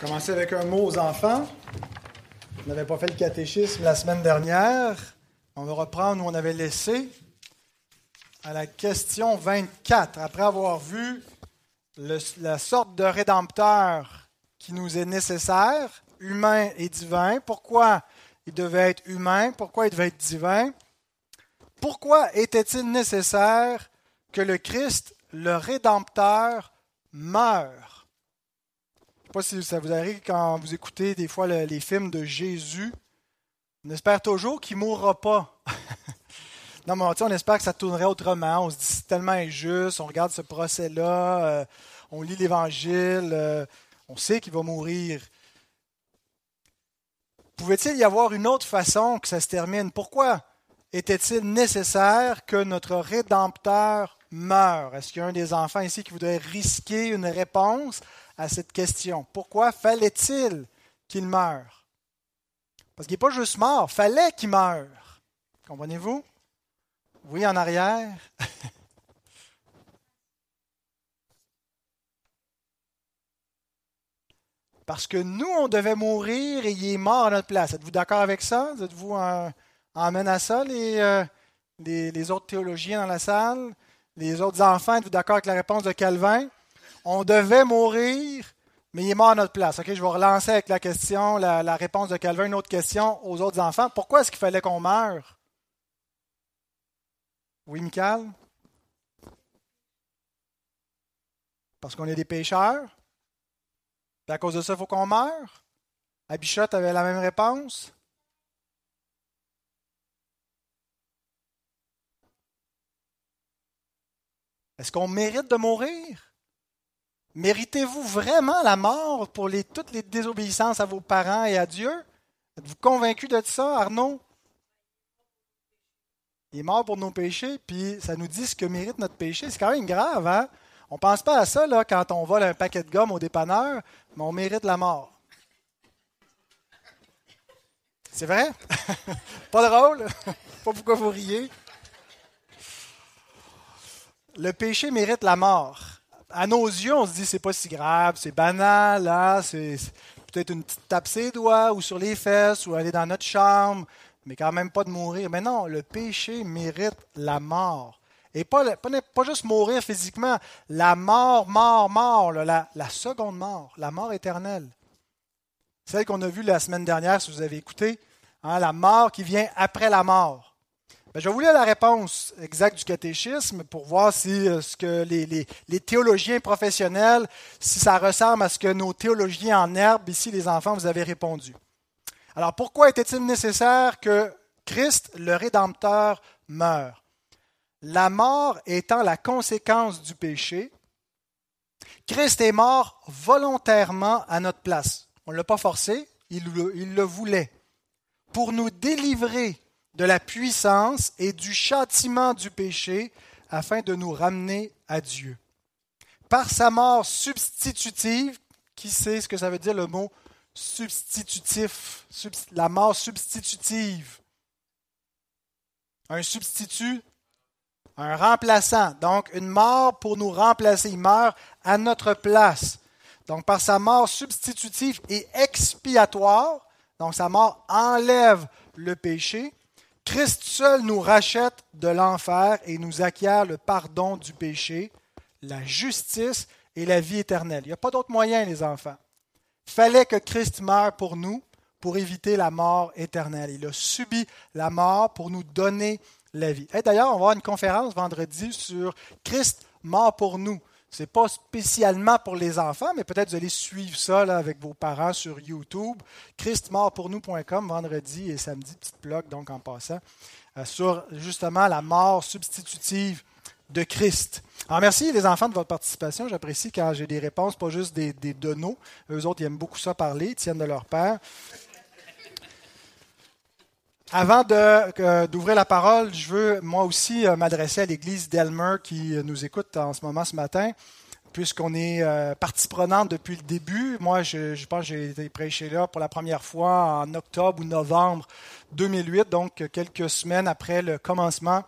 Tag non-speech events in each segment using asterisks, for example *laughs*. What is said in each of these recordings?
commencer avec un mot aux enfants. On n'avait pas fait le catéchisme la semaine dernière. On va reprendre où on avait laissé à la question 24. Après avoir vu la sorte de rédempteur qui nous est nécessaire, humain et divin, pourquoi il devait être humain, pourquoi il devait être divin, pourquoi était-il nécessaire que le Christ, le rédempteur, meure? Sais pas si ça vous arrive quand vous écoutez des fois les films de Jésus. On espère toujours qu'il ne mourra pas. *laughs* non, mais on espère que ça tournerait autrement. On se dit c'est tellement injuste. On regarde ce procès-là. Euh, on lit l'Évangile. Euh, on sait qu'il va mourir. Pouvait-il y avoir une autre façon que ça se termine? Pourquoi était-il nécessaire que notre Rédempteur meure? Est-ce qu'il y a un des enfants ici qui voudrait risquer une réponse à cette question. Pourquoi fallait-il qu'il meure? Parce qu'il n'est pas juste mort, fallait qu'il meure. Comprenez-vous? Oui, en arrière. *laughs* Parce que nous, on devait mourir et il est mort à notre place. Êtes-vous d'accord avec ça? Êtes-vous en, à ça, euh, les, les, autres théologiens dans la salle? Les autres enfants, êtes-vous d'accord avec la réponse de Calvin? On devait mourir, mais il est mort à notre place. je vais relancer avec la question, la, réponse de Calvin, une autre question aux autres enfants. Pourquoi est-ce qu'il fallait qu'on meure? Oui, Michael? Parce qu'on est des pécheurs? à cause de ça, il faut qu'on meure? Abichot avait la même réponse? Est-ce qu'on mérite de mourir? Méritez-vous vraiment la mort pour toutes les désobéissances à vos parents et à Dieu? Êtes-vous convaincu de ça, Arnaud? Il est mort pour nos péchés, puis ça nous dit ce que mérite notre péché. C'est quand même grave, hein? On ne pense pas à ça quand on vole un paquet de gomme au dépanneur, mais on mérite la mort. C'est vrai? *laughs* pas drôle? *laughs* pas pourquoi vous riez? Le péché mérite la mort à nos yeux, on se dit c'est pas si grave, c'est banal, hein, c'est peut-être une petite tape ses doigts ou sur les fesses ou aller dans notre chambre, mais quand même pas de mourir. Mais non, le péché mérite la mort. Et pas, pas, juste mourir physiquement, la mort, mort, mort, la, seconde mort, la mort éternelle. Celle qu'on a vue la semaine dernière, si vous avez écouté, hein, la mort qui vient après la mort. Ben, je lire la réponse exacte du catéchisme pour voir si euh, ce que les, théologiens professionnels, si ça ressemble à ce que nos théologiens en herbe, ici les enfants, vous avez répondu. Alors pourquoi était-il nécessaire que Christ, le Rédempteur, meure? La mort étant la conséquence du péché, Christ est mort volontairement à notre place. On ne l'a pas forcé, il le voulait. Pour nous délivrer de la puissance et du châtiment du péché afin de nous ramener à Dieu. Par sa mort substitutive, qui sait ce que ça veut dire le mot substitutif, la mort substitutive? Un substitut, un remplaçant. Donc une mort pour nous remplacer. Il meurt à notre place. Donc par sa mort substitutive et expiatoire, donc sa mort enlève le péché, Christ seul nous rachète de l'enfer et nous acquiert le pardon du péché, la justice et la vie éternelle. Il n'y a pas d'autre moyen, les enfants. Il fallait que Christ meure pour nous pour éviter la mort éternelle. Il a subi la mort pour nous donner la vie. D'ailleurs, on va avoir une conférence vendredi sur Christ mort pour nous. N'est pas spécialement pour les enfants, mais peut-être vous allez suivre ça avec vos parents sur YouTube. christmortpournous.com vendredi et samedi, petite blog donc en passant, euh, sur justement la mort substitutive de Christ. Alors merci les enfants de votre participation. J'apprécie quand j'ai des réponses, pas juste des, des donos. Eux autres, ils aiment beaucoup ça parler, ils tiennent de leur père. Avant d'ouvrir la parole, je veux moi aussi euh, m'adresser à l'Église d'Elmer qui euh, nous écoute en ce moment ce matin, puisqu'on est euh, partie prenante depuis le début. Moi, je, pense que j'ai été prêché là pour la première fois en octobre ou novembre 2008, donc quelques semaines après le commencement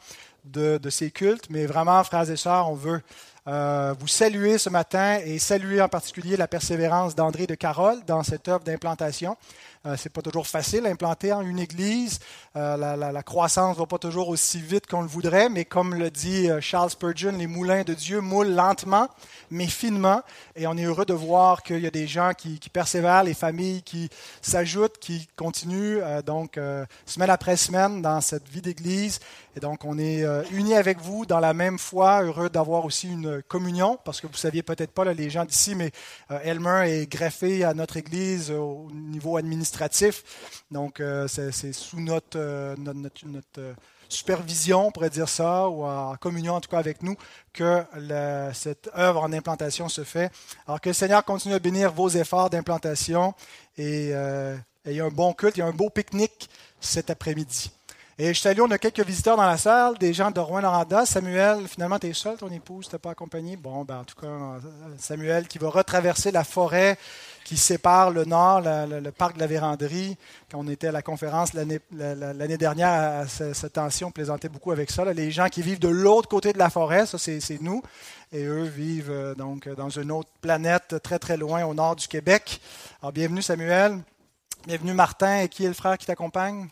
de, de ces cultes. Mais vraiment, frères et sœurs, on veut vous saluer ce matin et saluer en particulier la persévérance d'André de Carole dans cette œuvre d'implantation. Euh, c'est pas toujours facile d'implanter en une église. Euh, la, croissance va pas toujours aussi vite qu'on le voudrait, mais comme le dit euh, Charles Spurgeon, les moulins de Dieu moulent lentement, mais finement. Et on est heureux de voir qu'il y a des gens qui, persévèrent, les familles qui s'ajoutent, qui continuent donc semaine après semaine dans cette vie d'église. Et donc on est unis avec vous dans la même foi, heureux d'avoir aussi une communion, parce que vous saviez peut-être pas les gens d'ici, mais Elmer est greffé à notre église au niveau administratif donc, euh, c'est sous notre, euh, notre, euh, supervision, on pourrait dire ça, ou en communion en tout cas avec nous, que cette œuvre en implantation se fait. Alors que le Seigneur continue à bénir vos efforts d'implantation et, il y a un bon culte, a un beau pique-nique cet après-midi. Et je salue, on a quelques visiteurs dans la salle, des gens de Rouen-Noranda. Samuel, finalement, tu es seul, ton épouse, tu pas accompagné? Bon, ben, en tout cas, Samuel qui va retraverser la forêt qui sépare le nord, le, parc de la Véranderie. Quand on était à la conférence l'année dernière, cette tension, on plaisantait beaucoup avec ça. Les gens qui vivent de l'autre côté de la forêt, ça c'est nous, et eux vivent euh, donc dans une autre planète très très loin au nord du Québec. Alors bienvenue Samuel, bienvenue Martin, et qui est le frère qui t'accompagne?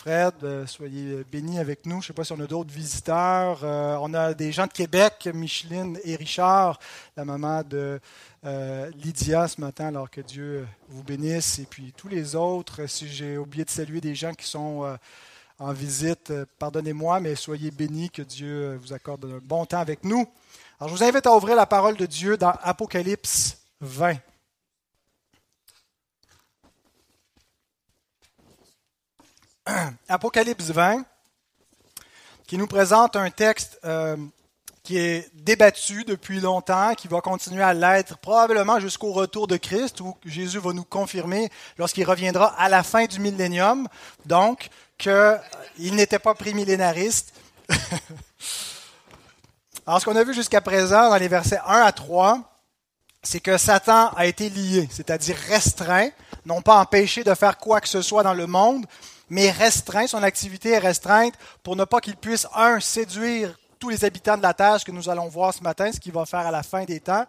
Fred, euh, soyez bénis avec nous. Je ne sais pas si on a d'autres visiteurs. Euh, on a des gens de Québec, Micheline et Richard, la maman de euh, Lydia ce matin, alors que Dieu vous bénisse. Et puis tous les autres, si j'ai oublié de saluer des gens qui sont en visite, pardonnez-moi, mais soyez bénis, que Dieu vous accorde un bon temps avec nous. Alors je vous invite à ouvrir la parole de Dieu dans Apocalypse 20. *clears throat* Apocalypse 20, qui nous présente un texte euh, qui est débattu depuis longtemps, qui va continuer à l'être probablement jusqu'au retour de Christ, où Jésus va nous confirmer lorsqu'il reviendra à la fin du millénium, donc qu'il n'était pas prémillénariste. *laughs* Alors ce qu'on a vu jusqu'à présent dans les versets 1 à 3, c'est que Satan a été lié, c'est-à-dire restreint, non pas empêché de faire quoi que ce soit dans le monde, mais restreint, son activité est restreinte pour ne pas qu'il puisse, un, séduire tous les habitants de la terre, ce que nous allons voir ce matin, ce qu'il va faire à la fin des temps,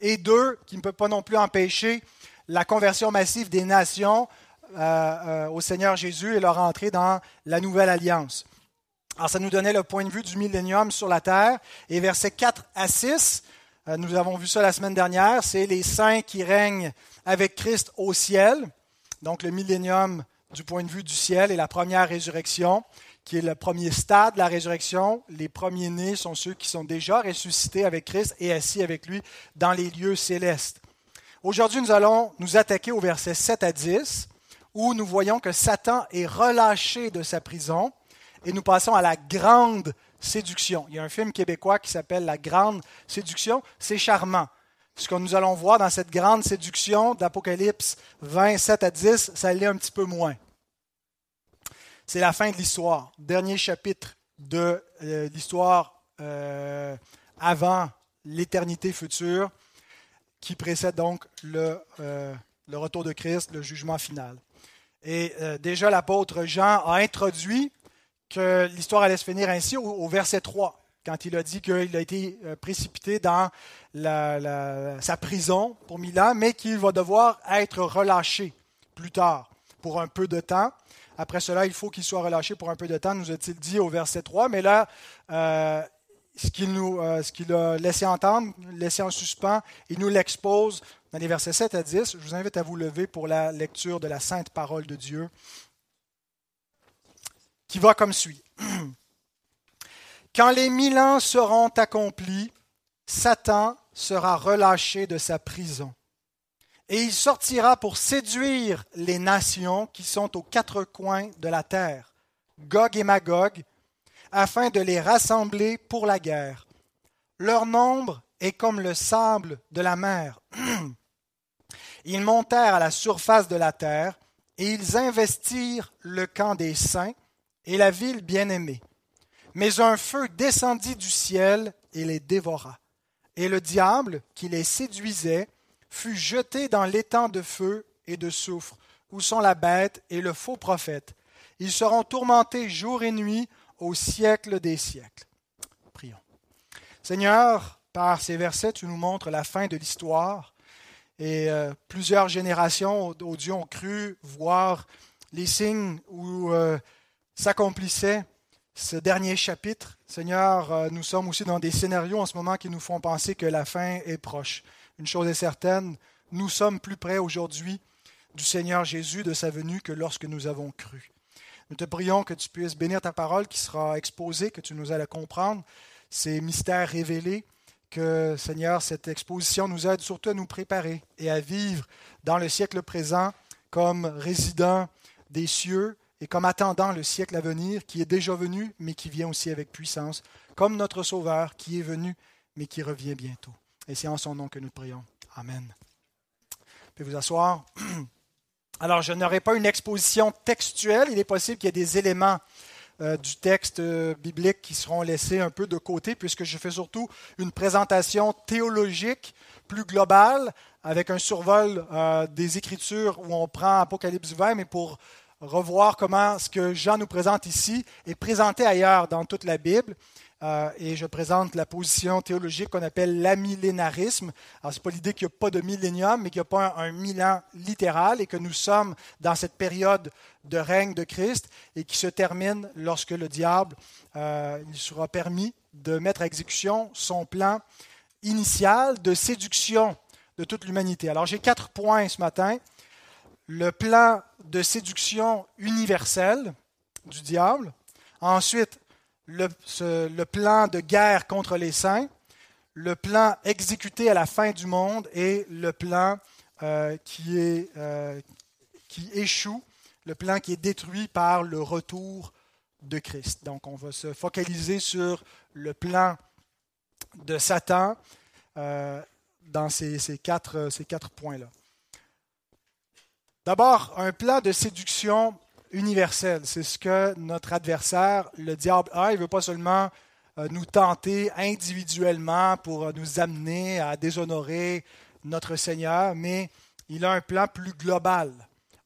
et deux, qui ne peut pas non plus empêcher la conversion massive des nations euh, euh, au Seigneur Jésus et leur entrée dans la nouvelle alliance. Alors, ça nous donnait le point de vue du millénium sur la terre. Et versets 4 à 6, euh, nous avons vu ça la semaine dernière, c'est les saints qui règnent avec Christ au ciel. Donc, le millénium du point de vue du ciel et la première résurrection, qui est le premier stade de la résurrection. Les premiers-nés sont ceux qui sont déjà ressuscités avec Christ et assis avec lui dans les lieux célestes. Aujourd'hui, nous allons nous attaquer au verset 7 à 10, où nous voyons que Satan est relâché de sa prison et nous passons à la grande séduction. Il y a un film québécois qui s'appelle La grande séduction. C'est charmant ce que nous allons voir dans cette grande séduction d'Apocalypse 27 à 10, ça l'est un petit peu moins. C'est la fin de l'histoire, dernier chapitre de euh, l'histoire euh, avant l'éternité future, qui précède donc euh, le, retour de Christ, le jugement final. Et déjà l'apôtre Jean a introduit que l'histoire allait se finir ainsi au verset 3 quand il a dit qu'il a été euh, précipité dans sa prison pour mille ans, mais qu'il va devoir être relâché plus tard pour un peu de temps. Après cela, il faut qu'il soit relâché pour un peu de temps, nous a-t-il dit au verset 3. Mais là, euh, ce qu'il euh, qu'il a laissé entendre, laissé en suspens, il nous l'expose dans les versets 7 à 10. Je vous invite à vous lever pour la lecture de la sainte parole de Dieu, qui va comme suit. *clears throat* Quand les mille ans seront accomplis, Satan sera relâché de sa prison. Et il sortira pour séduire les nations qui sont aux quatre coins de la terre, Gog et Magog, afin de les rassembler pour la guerre. Leur nombre est comme le sable de la mer. *clears throat* Ils montèrent à la surface de la terre et ils investirent le camp des saints et la ville bien-aimée. Mais un feu descendit du ciel et les dévora. Et le diable, qui les séduisait, fut jeté dans l'étang de feu et de soufre, où sont la bête et le faux prophète. Ils seront tourmentés jour et nuit au siècle des siècles. Prions. Seigneur, par ces versets, tu nous montres la fin de l'histoire. Et euh, plusieurs générations au Dieu ont cru voir les signes où euh, s'accomplissait ce dernier chapitre. Seigneur, euh, nous sommes aussi dans des scénarios en ce moment qui nous font penser que la fin est proche. Une chose est certaine, nous sommes plus près aujourd'hui du Seigneur Jésus, de sa venue, que lorsque nous avons cru. Nous te prions que tu puisses bénir ta parole qui sera exposée, que tu nous aides à comprendre ces mystères révélés, que Seigneur, cette exposition nous aide surtout à nous préparer et à vivre dans le siècle présent comme résidents des cieux et comme attendant le siècle à venir qui est déjà venu, mais qui vient aussi avec puissance, comme notre Sauveur qui est venu, mais qui revient bientôt. Et c'est en son nom que nous prions. Amen. Vous vous asseoir. *clears throat* Alors, je n'aurai pas une exposition textuelle. Il est possible qu'il y ait des éléments euh, du texte euh, biblique qui seront laissés un peu de côté, puisque je fais surtout une présentation théologique plus globale, avec un survol euh, des Écritures où on prend Apocalypse 20, mais pour revoir comment ce que Jean nous présente ici est présenté ailleurs dans toute la Bible. Euh, et je présente la position théologique qu'on appelle l'amillénarisme. Alors, ce n'est pas l'idée qu'il n'y a pas de millénium, mais qu'il n'y a pas un, un littéral et que nous sommes dans cette période de règne de Christ et qui se termine lorsque le diable euh, il sera permis de mettre à exécution son plan initial de séduction de toute l'humanité. Alors, j'ai quatre points ce matin. Le plan de séduction universelle du diable. Ensuite, le, plan de guerre contre les saints, le plan exécuté à la fin du monde et le plan euh, euh, qui échoue, le plan qui est détruit par le retour de Christ. Donc on va se focaliser sur le plan de Satan euh, dans ces, ces, quatre, ces quatre points-là. D'abord, un plan de séduction universel. C'est ce que notre adversaire, le diable, a. Il ne veut pas seulement euh, nous tenter individuellement pour euh, nous amener à déshonorer notre Seigneur, mais il a un plan plus global,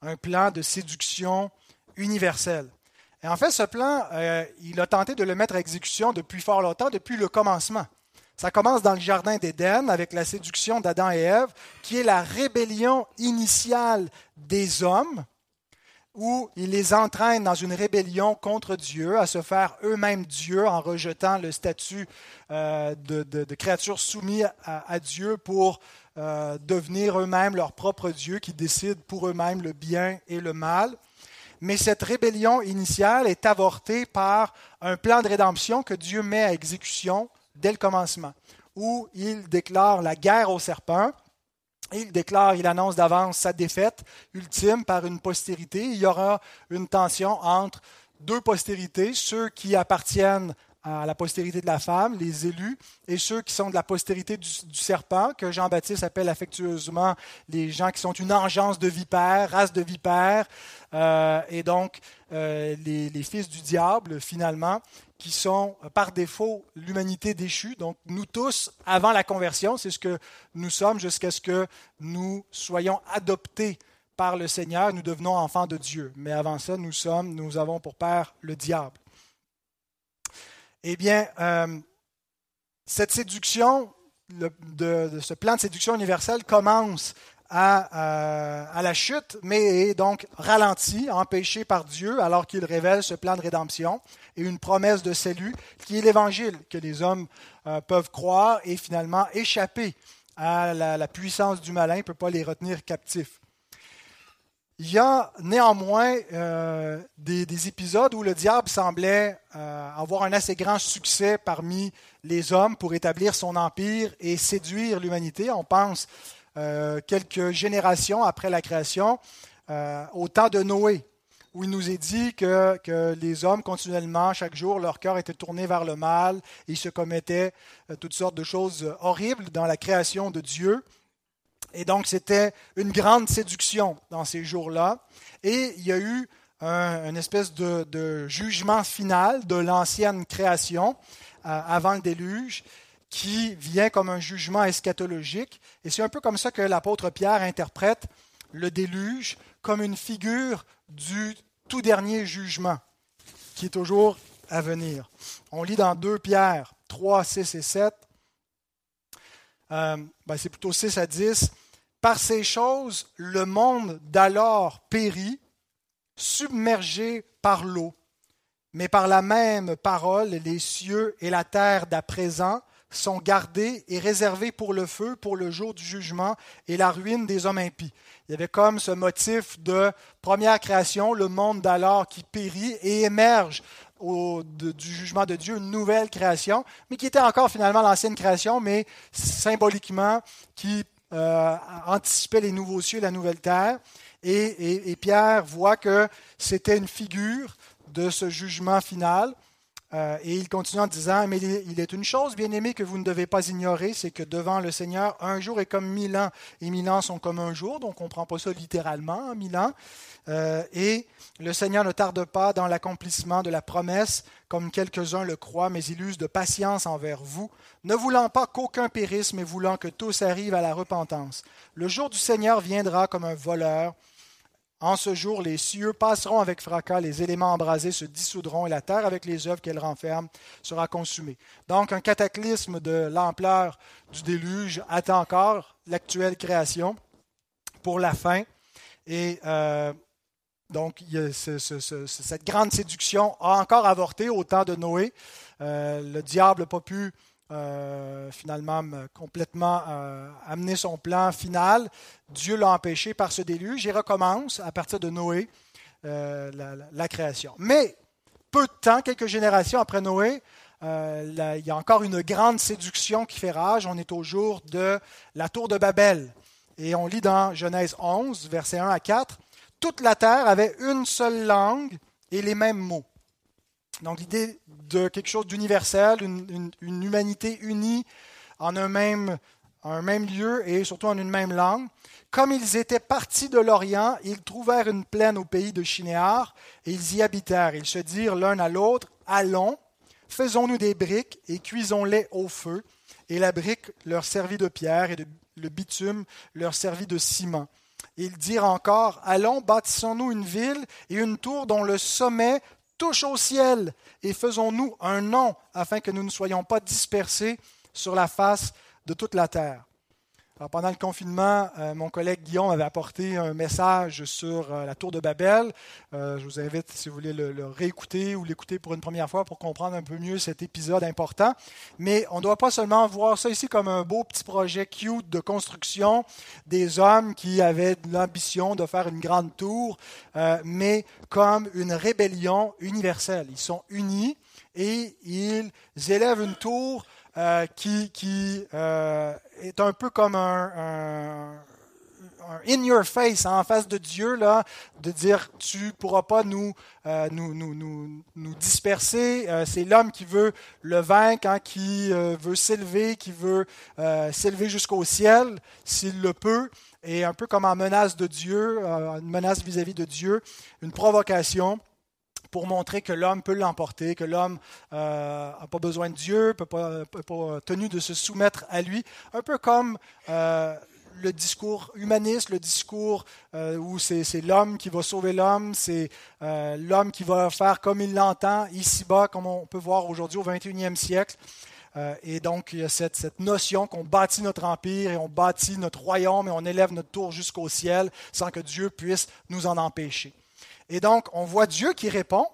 un plan de séduction universelle. Et en fait, ce plan, euh, il a tenté de le mettre à exécution depuis fort longtemps, depuis le commencement. Ça commence dans le Jardin d'Éden avec la séduction d'Adam et Ève, qui est la rébellion initiale des hommes où il les entraîne dans une rébellion contre Dieu, à se faire eux-mêmes Dieu en rejetant le statut euh, de, créatures soumises à, Dieu pour euh, devenir eux-mêmes leur propre Dieu qui décide pour eux-mêmes le bien et le mal. Mais cette rébellion initiale est avortée par un plan de rédemption que Dieu met à exécution dès le commencement, où il déclare la guerre au serpent, il déclare, il annonce d'avance sa défaite ultime par une postérité. Il y aura une tension entre deux postérités, ceux qui appartiennent à la postérité de la femme, les élus, et ceux qui sont de la postérité du, serpent, que Jean-Baptiste appelle affectueusement les gens qui sont une engeance de vipères, race de vipères, euh, et donc euh, les, fils du diable, finalement, qui sont par défaut l'humanité déchue. Donc nous tous, avant la conversion, c'est ce que nous sommes jusqu'à ce que nous soyons adoptés par le Seigneur, nous devenons enfants de Dieu. Mais avant ça, nous sommes, nous avons pour père le diable. Eh bien, euh, cette séduction, ce plan de séduction universelle commence à, à, la chute, mais est donc ralenti, empêché par Dieu, alors qu'il révèle ce plan de rédemption et une promesse de salut qui est l'Évangile, que les hommes euh, peuvent croire et finalement échapper à la, puissance du malin, ne peut pas les retenir captifs. Il y a néanmoins euh, des, épisodes où le diable semblait euh, avoir un assez grand succès parmi les hommes pour établir son empire et séduire l'humanité. On pense quelques générations après la création, au temps de Noé, où il nous est dit que, que, les hommes, continuellement, chaque jour, leur cœur était tourné vers le mal, et ils se commettaient euh, toutes sortes de choses horribles dans la création de Dieu. Et donc, c'était une grande séduction dans ces jours-là. Et il y a eu un, une espèce de, jugement final de l'ancienne création euh, avant le déluge qui vient comme un jugement eschatologique. Et c'est un peu comme ça que l'apôtre Pierre interprète le déluge comme une figure du tout dernier jugement qui est toujours à venir. On lit dans 2 Pierre 3, 6 et 7. Euh, ben, c'est plutôt 6 à 10. Par ces choses, le monde d'alors périt, submergé par l'eau. Mais par la même parole, les cieux et la terre d'à présent sont gardés et réservés pour le feu, pour le jour du jugement et la ruine des hommes impies. Il y avait comme ce motif de première création, le monde d'alors qui périt et émerge au, du jugement de Dieu, une nouvelle création, mais qui était encore finalement l'ancienne création, mais symboliquement qui euh, anticipait les nouveaux cieux la nouvelle terre. Et, et Pierre voit que c'était une figure de ce jugement final. Euh, et il continue en disant, mais il est une chose, bien aimé, que vous ne devez pas ignorer, c'est que devant le Seigneur, un jour est comme mille ans, et mille ans sont comme un jour, donc on ne prend pas ça littéralement, mille ans. Euh, et le Seigneur ne tarde pas dans l'accomplissement de la promesse, comme quelques-uns le croient, mais il use de patience envers vous, ne voulant pas qu'aucun périsse, mais voulant que tous arrivent à la repentance. Le jour du Seigneur viendra comme un voleur. En ce jour, les cieux passeront avec fracas, les éléments embrasés se dissoudront et la terre, avec les œuvres qu'elle renferme, sera consumée. Donc, un cataclysme de l'ampleur du déluge attend encore l'actuelle création pour la fin. Et euh, donc, cette grande séduction a encore avorté au temps de Noé. Euh, le diable n'a pas pu euh, finalement complètement euh, amener son plan final. Dieu l'a empêché par ce déluge et recommence à partir de Noé euh, la, création. Mais peu de temps, quelques générations après Noé, il y a encore une grande séduction qui fait rage. On est au jour de la tour de Babel. Et on lit dans Genèse 11, versets 1 à 4, Toute la terre avait une seule langue et les mêmes mots. Donc l'idée de quelque chose d'universel, une, humanité unie en un même, un même lieu et surtout en une même langue. Comme ils étaient partis de l'Orient, ils trouvèrent une plaine au pays de Chinéar et ils y habitèrent. Ils se dirent l'un à l'autre, allons, faisons-nous des briques et cuisons-les au feu. Et la brique leur servit de pierre et le bitume leur servit de ciment. Ils dirent encore, allons, bâtissons-nous une ville et une tour dont le sommet touche au ciel et faisons-nous un nom afin que nous ne soyons pas dispersés sur la face de toute la terre pendant le confinement, euh, mon collègue Guillaume avait apporté un message sur euh, la tour de Babel. Euh, je vous invite, si vous voulez, le, le réécouter ou l'écouter pour une première fois pour comprendre un peu mieux cet épisode important. Mais on ne doit pas seulement voir ça ici comme un beau petit projet cute de construction des hommes qui avaient l'ambition de faire une grande tour, mais comme une rébellion universelle. Ils sont unis et ils élèvent une tour euh, qui, qui euh, est un peu comme un, in your face, en face de Dieu, là, de dire tu ne pourras pas nous, euh, nous, nous, nous, nous, disperser. c'est l'homme qui veut le vaincre, hein, qui veut s'élever, qui veut s'élever jusqu'au ciel, s'il le peut. Et un peu comme en menace de Dieu, une menace vis à -vis de Dieu, une provocation pour montrer que l'homme peut l'emporter, que l'homme n'a euh, pas besoin de Dieu, pas, pas, tenu de se soumettre à lui. Un peu comme euh, le discours humaniste, le discours euh, où c'est l'homme qui va sauver l'homme, c'est l'homme qui va faire comme il l'entend ici-bas, comme on peut voir aujourd'hui au 21e siècle. et donc, il y a cette, cette notion qu'on bâtit notre empire et on bâtit notre royaume et on élève notre tour jusqu'au ciel sans que Dieu puisse nous en empêcher. Et donc, on voit Dieu qui répond.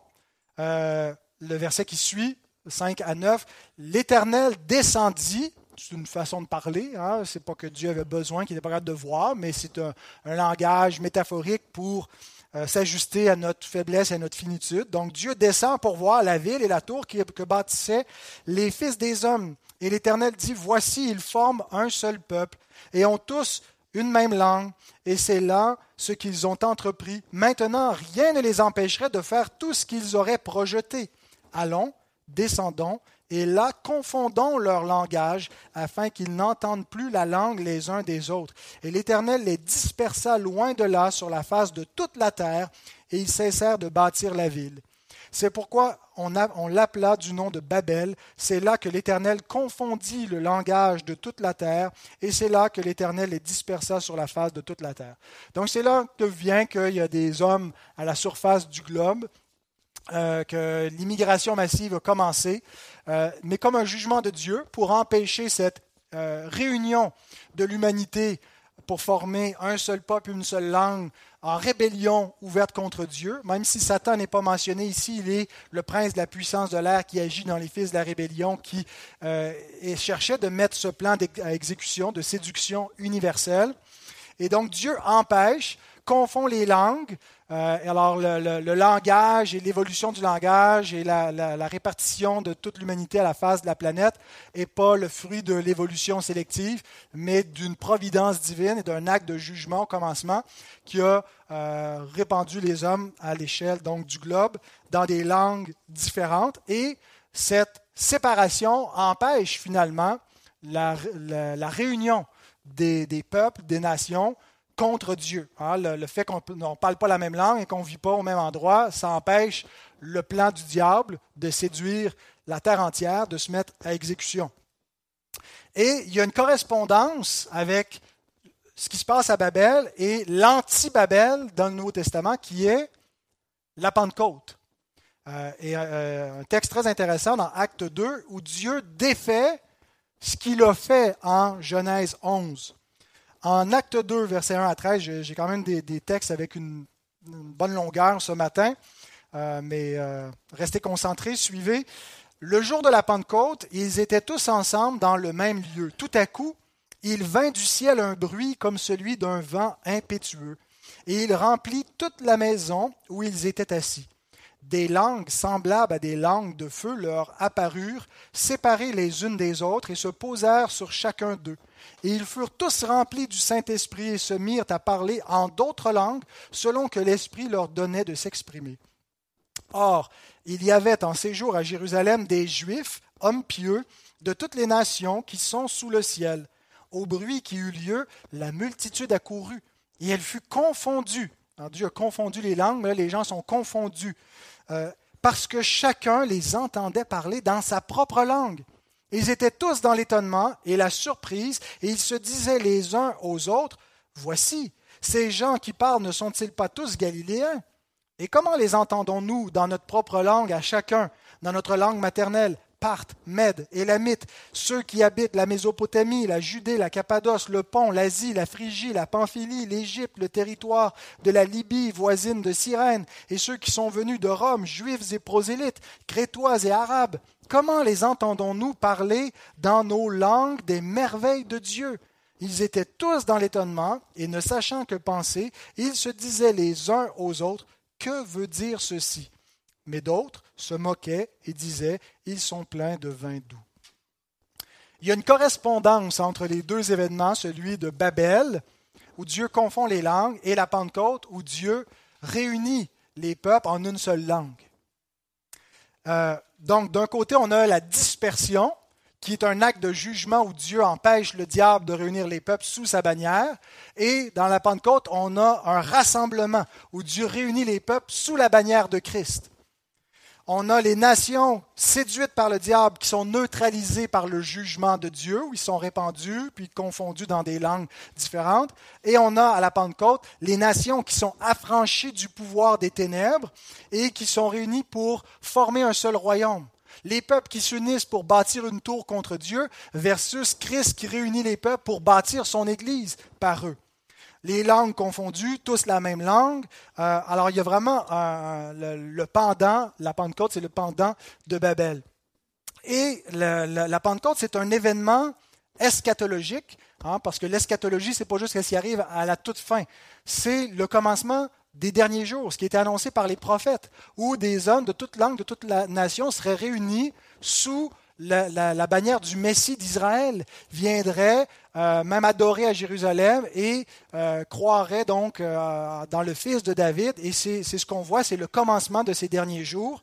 Euh, le verset qui suit, 5 à 9, l'Éternel descendit. C'est une façon de parler. Hein, Ce n'est pas que Dieu avait besoin, qu'il n'était pas capable de voir, mais c'est un, langage métaphorique pour euh, s'ajuster à notre faiblesse et à notre finitude. Donc Dieu descend pour voir la ville et la tour que bâtissaient les fils des hommes. Et l'Éternel dit, voici, ils forment un seul peuple et ont tous une même langue, et c'est là ce qu'ils ont entrepris. Maintenant, rien ne les empêcherait de faire tout ce qu'ils auraient projeté. Allons, descendons, et là, confondons leur langage, afin qu'ils n'entendent plus la langue les uns des autres. Et l'Éternel les dispersa loin de là sur la face de toute la terre, et ils cessèrent de bâtir la ville. C'est pourquoi on, l'appela du nom de Babel. C'est là que l'Éternel confondit le langage de toute la terre, et c'est là que l'Éternel les dispersa sur la face de toute la terre. Donc c'est là que vient qu'il y a des hommes à la surface du globe, euh, que l'immigration massive a commencé, euh, mais comme un jugement de Dieu pour empêcher cette euh, réunion de l'humanité pour former un seul peuple, une seule langue, en rébellion ouverte contre Dieu. Même si Satan n'est pas mentionné ici, il est le prince de la puissance de l'air qui agit dans les fils de la rébellion, qui euh, cherchait de mettre ce plan à exécution, de séduction universelle. Et donc Dieu empêche, confond les langues, euh, alors, le, langage et l'évolution du langage et la, répartition de toute l'humanité à la face de la planète n'est pas le fruit de l'évolution sélective, mais d'une providence divine et d'un acte de jugement au commencement qui a euh, répandu les hommes à l'échelle donc du globe dans des langues différentes. Et cette séparation empêche finalement la, réunion des peuples, des nations, contre Dieu. Hein. le, fait qu'on ne parle pas la même langue et qu'on ne vit pas au même endroit, ça empêche le plan du diable de séduire la terre entière, de se mettre à exécution. Et il y a une correspondance avec ce qui se passe à Babel et l'anti-Babel dans le Nouveau Testament qui est la Pentecôte. Euh, et euh, un texte très intéressant dans Acte 2 où Dieu défait ce qu'il a fait en Genèse 11. En acte 2, verset 1 à 13, j'ai quand même des, textes avec une, bonne longueur ce matin, euh, mais euh, restez concentrés, suivez. Le jour de la Pentecôte, ils étaient tous ensemble dans le même lieu. Tout à coup, il vint du ciel un bruit comme celui d'un vent impétueux, et il remplit toute la maison où ils étaient assis. Des langues semblables à des langues de feu leur apparurent, séparées les unes des autres, et se posèrent sur chacun d'eux. Et ils furent tous remplis du Saint-Esprit et se mirent à parler en d'autres langues, selon que l'Esprit leur donnait de s'exprimer. Or, il y avait en séjour à Jérusalem des Juifs, hommes pieux, de toutes les nations qui sont sous le ciel. Au bruit qui eut lieu, la multitude accourut, et elle fut confondue. Dieu a confondu les langues, mais les gens sont confondus, euh, parce que chacun les entendait parler dans sa propre langue. Ils étaient tous dans l'étonnement et la surprise, et ils se disaient les uns aux autres, Voici, ces gens qui parlent ne sont-ils pas tous galiléens? Et comment les entendons-nous dans notre propre langue à chacun, dans notre langue maternelle? Parthes, Mèdes, Élamites, ceux qui habitent la Mésopotamie, la Judée, la Cappadoce, le Pont, l'Asie, la Phrygie, la Pamphylie, l'Égypte, le territoire de la Libye voisine de Cyrène, et ceux qui sont venus de Rome, juifs et prosélytes, crétois et arabes, comment les entendons-nous parler dans nos langues des merveilles de Dieu? Ils étaient tous dans l'étonnement, et ne sachant que penser, ils se disaient les uns aux autres, Que veut dire ceci? Mais d'autres se moquaient et disaient Ils sont pleins de vin doux. Il y a une correspondance entre les deux événements, celui de Babel, où Dieu confond les langues, et la Pentecôte, où Dieu réunit les peuples en une seule langue. Euh, donc, d'un côté, on a la dispersion, qui est un acte de jugement où Dieu empêche le diable de réunir les peuples sous sa bannière. Et dans la Pentecôte, on a un rassemblement où Dieu réunit les peuples sous la bannière de Christ. On a les nations séduites par le diable qui sont neutralisées par le jugement de Dieu, où ils sont répandus puis confondus dans des langues différentes. Et on a à la Pentecôte les nations qui sont affranchies du pouvoir des ténèbres et qui sont réunies pour former un seul royaume. Les peuples qui s'unissent pour bâtir une tour contre Dieu versus Christ qui réunit les peuples pour bâtir son Église par eux les langues confondues, tous la même langue. Euh, alors il y a vraiment le, pendant, la Pentecôte, c'est le pendant de Babel. Et la, Pentecôte, c'est un événement eschatologique, hein, parce que l'eschatologie, c'est pas juste ce qui arrive à la toute fin, c'est le commencement des derniers jours, ce qui était annoncé par les prophètes, où des hommes de toute langue, de toute la nation seraient réunis sous la, bannière du Messie d'Israël viendrait euh, même adorer à Jérusalem et euh, croirait donc euh, dans le Fils de David. Et c'est ce qu'on voit, c'est le commencement de ces derniers jours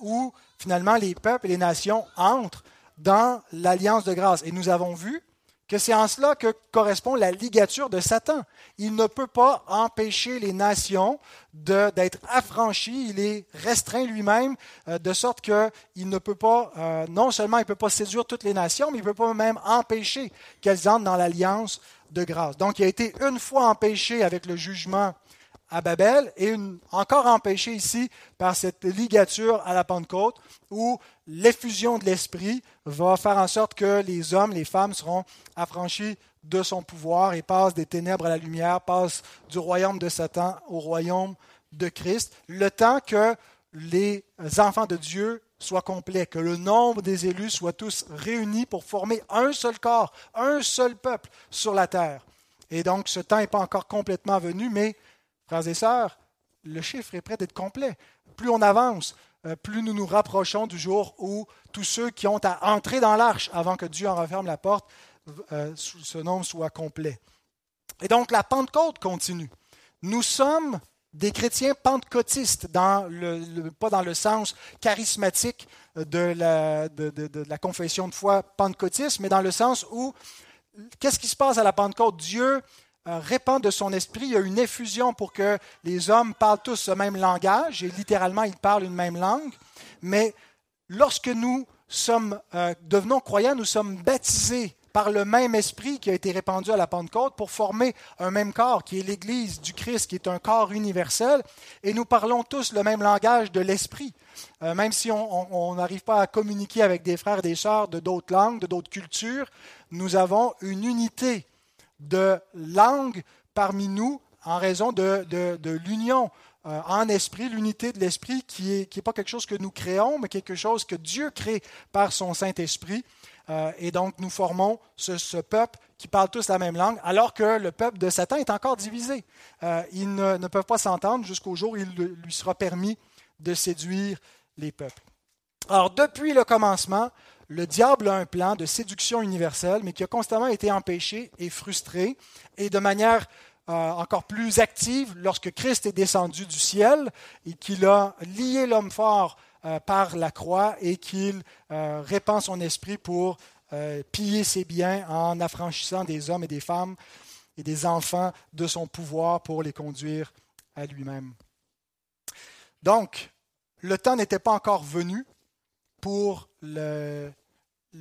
où finalement les peuples et les nations entrent dans l'alliance de grâce. Et nous avons vu que c'est en cela que correspond la ligature de Satan. Il ne peut pas empêcher les nations d'être affranchies, il est restreint lui-même, euh, de sorte qu'il ne peut pas, euh, non seulement il ne peut pas séduire toutes les nations, mais il ne peut pas même empêcher qu'elles entrent dans l'alliance de grâce. Donc il a été une fois empêché avec le jugement à Babel et encore empêché ici par cette ligature à la Pentecôte où l'effusion de l'Esprit va faire en sorte que les hommes, les femmes seront affranchis de son pouvoir et passent des ténèbres à la lumière, passent du royaume de Satan au royaume de Christ, le temps que les enfants de Dieu soient complets, que le nombre des élus soit tous réunis pour former un seul corps, un seul peuple sur la terre. Et donc ce temps n'est pas encore complètement venu, mais frères et sœurs, le chiffre est prêt d'être complet. Plus on avance, euh, plus nous nous rapprochons du jour où tous ceux qui ont à entrer dans l'arche avant que Dieu en referme la porte, euh, ce nombre soit complet. Et donc la Pentecôte continue. Nous sommes des chrétiens pentecôtistes, pas dans le sens charismatique de la, de, la confession de foi pentecôtiste, mais dans le sens où qu'est-ce qui se passe à la Pentecôte? Dieu euh, répand de son esprit, il y a une effusion pour que les hommes parlent tous ce même langage, et littéralement ils parlent une même langue, mais lorsque nous sommes, euh, devenons croyants, nous sommes baptisés par le même esprit qui a été répandu à la Pentecôte pour former un même corps, qui est l'Église du Christ, qui est un corps universel, et nous parlons tous le même langage de l'esprit. Euh, même si on n'arrive pas à communiquer avec des frères et des sœurs de d'autres langues, de d'autres cultures, nous avons une unité de langue parmi nous en raison de, l'union euh, en esprit, l'unité de l'esprit qui n'est qui pas quelque chose que nous créons, mais quelque chose que Dieu crée par son Saint-Esprit. Euh, et donc, nous formons ce, peuple qui parle tous la même langue, alors que le peuple de Satan est encore divisé. Euh, ils ne, ne, peuvent pas s'entendre jusqu'au jour où il lui sera permis de séduire les peuples. Alors, depuis le commencement, le diable a un plan de séduction universelle, mais qui a constamment été empêché et frustré, et de manière euh, encore plus active lorsque Christ est descendu du ciel et qu'il a lié l'homme fort euh, par la croix et qu'il euh, répand son esprit pour piller ses biens en affranchissant des hommes et des femmes et des enfants de son pouvoir pour les conduire à lui-même. Donc, le temps n'était pas encore venu pour le,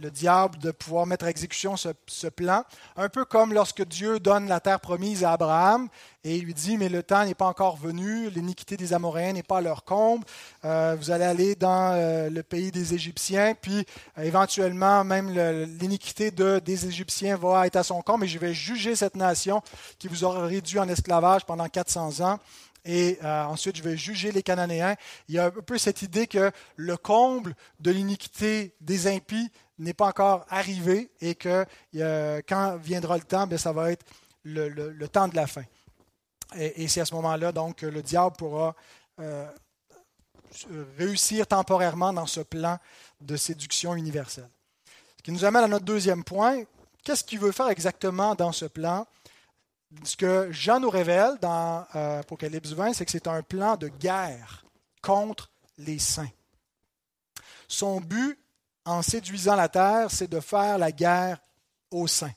le diable de pouvoir mettre à exécution ce, plan, un peu comme lorsque Dieu donne la terre promise à Abraham et il lui dit, mais le temps n'est pas encore venu, l'iniquité des Amoréens n'est pas à leur comble, euh, vous allez aller dans euh, le pays des Égyptiens, puis euh, éventuellement même l'iniquité de, des Égyptiens va être à son comble, et je vais juger cette nation qui vous aura réduit en esclavage pendant 400 ans et ensuite je vais juger les Cananéens. Il y a un peu cette idée que le comble de l'iniquité des impies n'est pas encore arrivé et que quand viendra le temps, bien, ça va être le, temps de la fin. Et, c'est à ce moment-là donc que le diable pourra euh, réussir temporairement dans ce plan de séduction universelle. Ce qui nous amène à notre deuxième point. Qu'est-ce qu'il veut faire exactement dans ce plan? Ce que Jean nous révèle dans euh, Apocalypse 20, c'est que c'est un plan de guerre contre les saints. Son but en séduisant la terre, c'est de faire la guerre aux saints.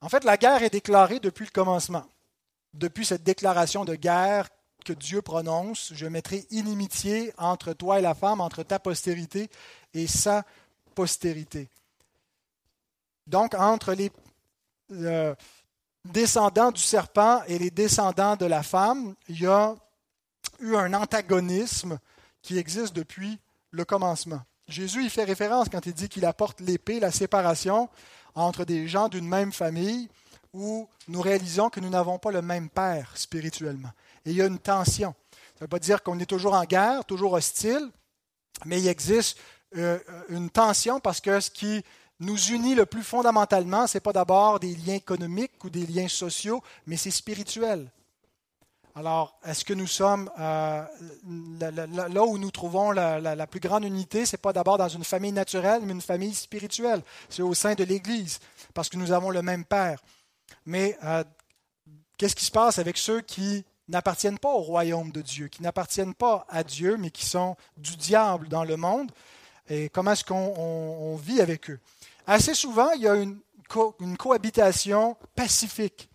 En fait, la guerre est déclarée depuis le commencement. Depuis cette déclaration de guerre que Dieu prononce, je mettrai inimitié entre toi et la femme, entre ta postérité et sa postérité. Donc, entre les euh, descendants du serpent et les descendants de la femme, il y a eu un antagonisme qui existe depuis le commencement. Jésus y fait référence quand il dit qu'il apporte l'épée, la séparation entre des gens d'une même famille où nous réalisons que nous n'avons pas le même père spirituellement. Et il y a une tension. Ça ne veut pas dire qu'on est toujours en guerre, toujours hostile, mais il existe euh, une tension parce que ce qui nous unit le plus fondamentalement, ce n'est pas d'abord des liens économiques ou des liens sociaux, mais c'est spirituel. Alors, est-ce que nous sommes euh, là, où nous trouvons la, plus grande unité Ce n'est pas d'abord dans une famille naturelle, mais une famille spirituelle. C'est au sein de l'Église, parce que nous avons le même Père. Mais euh, qu'est-ce qui se passe avec ceux qui n'appartiennent pas au royaume de Dieu, qui n'appartiennent pas à Dieu, mais qui sont du diable dans le monde? Et comment est-ce qu'on vit avec eux? Assez souvent, il y a une cohabitation pacifique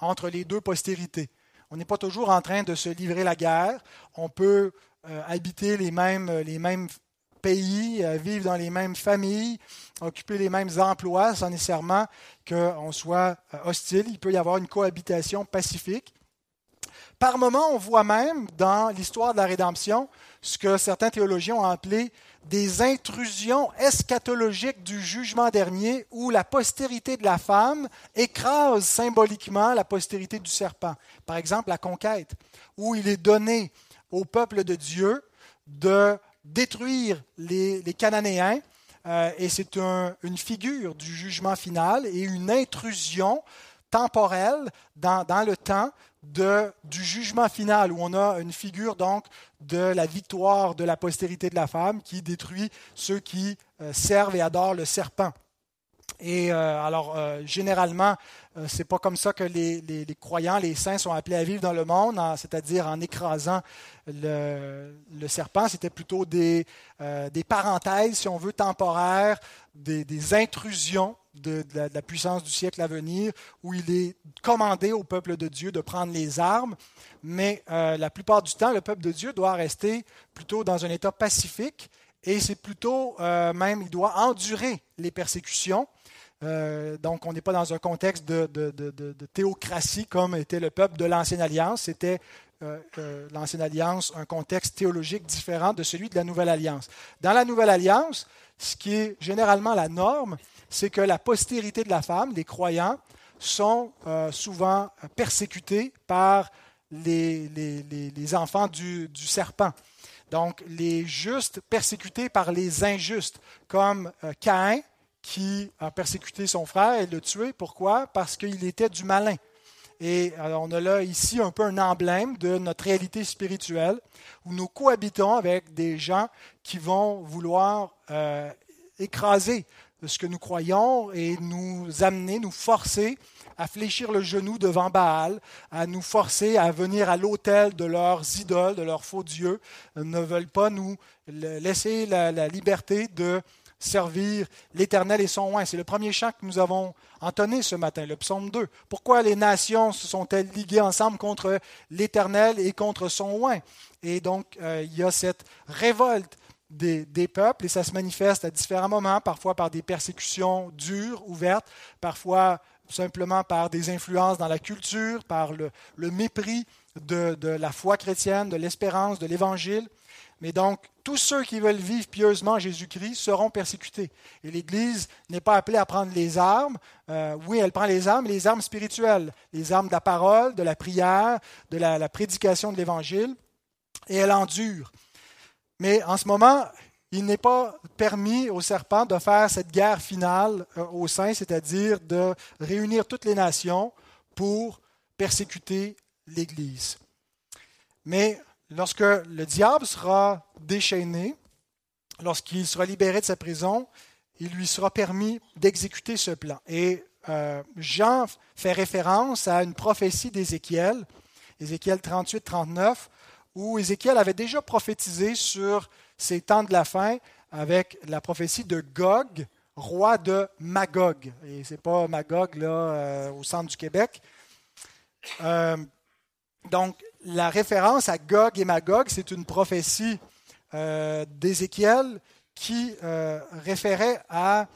entre les deux postérités. On n'est pas toujours en train de se livrer la guerre. On peut euh, habiter les mêmes, euh, pays, euh, vivre dans les mêmes familles, occuper les mêmes emplois sans nécessairement qu'on soit hostile. Il peut y avoir une cohabitation pacifique. Par moments, on voit même dans l'histoire de la rédemption ce que certains théologiens ont appelé des intrusions eschatologiques du jugement dernier où la postérité de la femme écrase symboliquement la postérité du serpent. Par exemple, la conquête, où il est donné au peuple de Dieu de détruire les, Cananéens, euh, et c'est une figure du jugement final et une intrusion temporelle dans, dans le temps du jugement final, où on a une figure donc de la victoire de la postérité de la femme qui détruit ceux qui euh, servent et adorent le serpent. Et euh, alors, euh, généralement, euh, c'est pas comme ça que les, croyants, les saints sont appelés à vivre dans le monde, c'est-à-dire en écrasant le, serpent. C'était plutôt des, parenthèses, si on veut, temporaires, des, intrusions de, la, de, puissance du siècle à venir, où il est commandé au peuple de Dieu de prendre les armes. Mais la plupart du temps, le peuple de Dieu doit rester plutôt dans un état pacifique. Et c'est plutôt même, il doit endurer les persécutions euh, donc, on n'est pas dans un contexte de, théocratie comme était le peuple de l'Ancienne Alliance. C'était euh, euh, l'Ancienne Alliance un contexte théologique différent de celui de la Nouvelle Alliance. Dans la Nouvelle Alliance, ce qui est généralement la norme, c'est que la postérité de la femme, les croyants, sont souvent persécutés par les, enfants du, serpent. Donc, les justes persécutés par les injustes, comme Caïn, qui a persécuté son frère et l'a tué. Pourquoi? Parce qu'il était du malin. Et alors on a là ici un peu un emblème de notre réalité spirituelle, où nous cohabitons avec des gens qui vont vouloir euh, écraser ce que nous croyons et nous amener, nous forcer à fléchir le genou devant Baal, à nous forcer à venir à l'autel de leurs idoles, de leurs faux dieux, ne veulent pas nous laisser la, liberté de servir l'Éternel et son oin. C'est le premier chant que nous avons entonné ce matin, le psaume 2. Pourquoi les nations se sont-elles liguées ensemble contre l'Éternel et contre son oin Et donc, euh, il y a cette révolte des, peuples et ça se manifeste à différents moments, parfois par des persécutions dures, ouvertes, parfois simplement par des influences dans la culture, par le, mépris de la foi chrétienne, de l'espérance, de l'Évangile. Mais donc, tous ceux qui veulent vivre pieusement Jésus-Christ seront persécutés. Et l'Église n'est pas appelée à prendre les armes. Euh, oui, elle prend les armes, les armes spirituelles, les armes de la parole, de la prière, de la, prédication de l'Évangile, et elle endure. Mais en ce moment, il n'est pas permis au serpent de faire cette guerre finale euh, au sein, c'est-à-dire de réunir toutes les nations pour persécuter l'Église. Mais lorsque le diable sera déchaîné, lorsqu'il sera libéré de sa prison, il lui sera permis d'exécuter ce plan. Et euh, Jean fait référence à une prophétie d'Ézéchiel, Ézéchiel 38-39, où Ézéchiel avait déjà prophétisé sur ces temps de la fin avec la prophétie de Gog, roi de Magog. Et ce n'est pas Magog là, euh, au centre du Québec. Euh, donc, la référence à Gog et Magog, c'est une prophétie euh, d'Ézéchiel qui référait à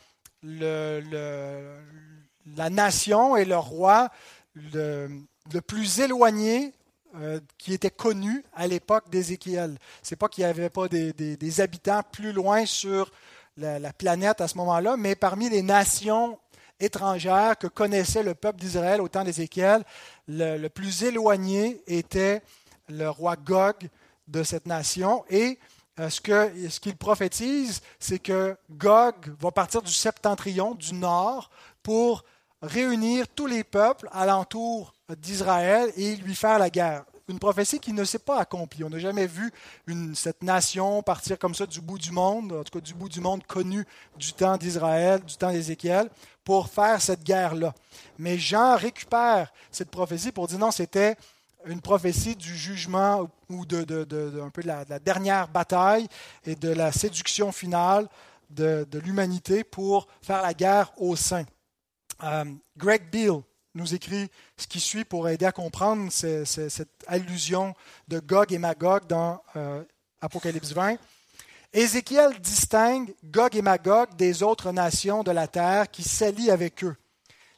la nation et le roi le, plus éloigné euh, qui était connu à l'époque d'Ézéchiel. C'est pas qu'il n'y avait pas des, habitants plus loin sur la, la planète à ce moment-là, mais parmi les nations étrangères que connaissait le peuple d'Israël au temps d'Ézéchiel, le, plus éloigné était le roi Gog de cette nation. Et euh, ce qu'il ce qu'il prophétise, c'est que Gog va partir du septentrion, du nord, pour réunir tous les peuples alentour d'Israël et lui faire la guerre. Une prophétie qui ne s'est pas accomplie. On n'a jamais vu cette nation partir comme ça du bout du monde, en tout cas du bout du monde connu du temps d'Israël, du temps d'Ézéchiel, pour faire cette guerre-là. Mais Jean récupère cette prophétie pour dire non, c'était une prophétie du jugement ou de, un peu de la, dernière bataille et de la séduction finale de, l'humanité pour faire la guerre au sein. Euh, Greg Beale nous écrit ce qui suit pour aider à comprendre cette allusion de Gog et Magog dans euh, Apocalypse 20. Ézéchiel distingue Gog et Magog des autres nations de la terre qui s'allient avec eux.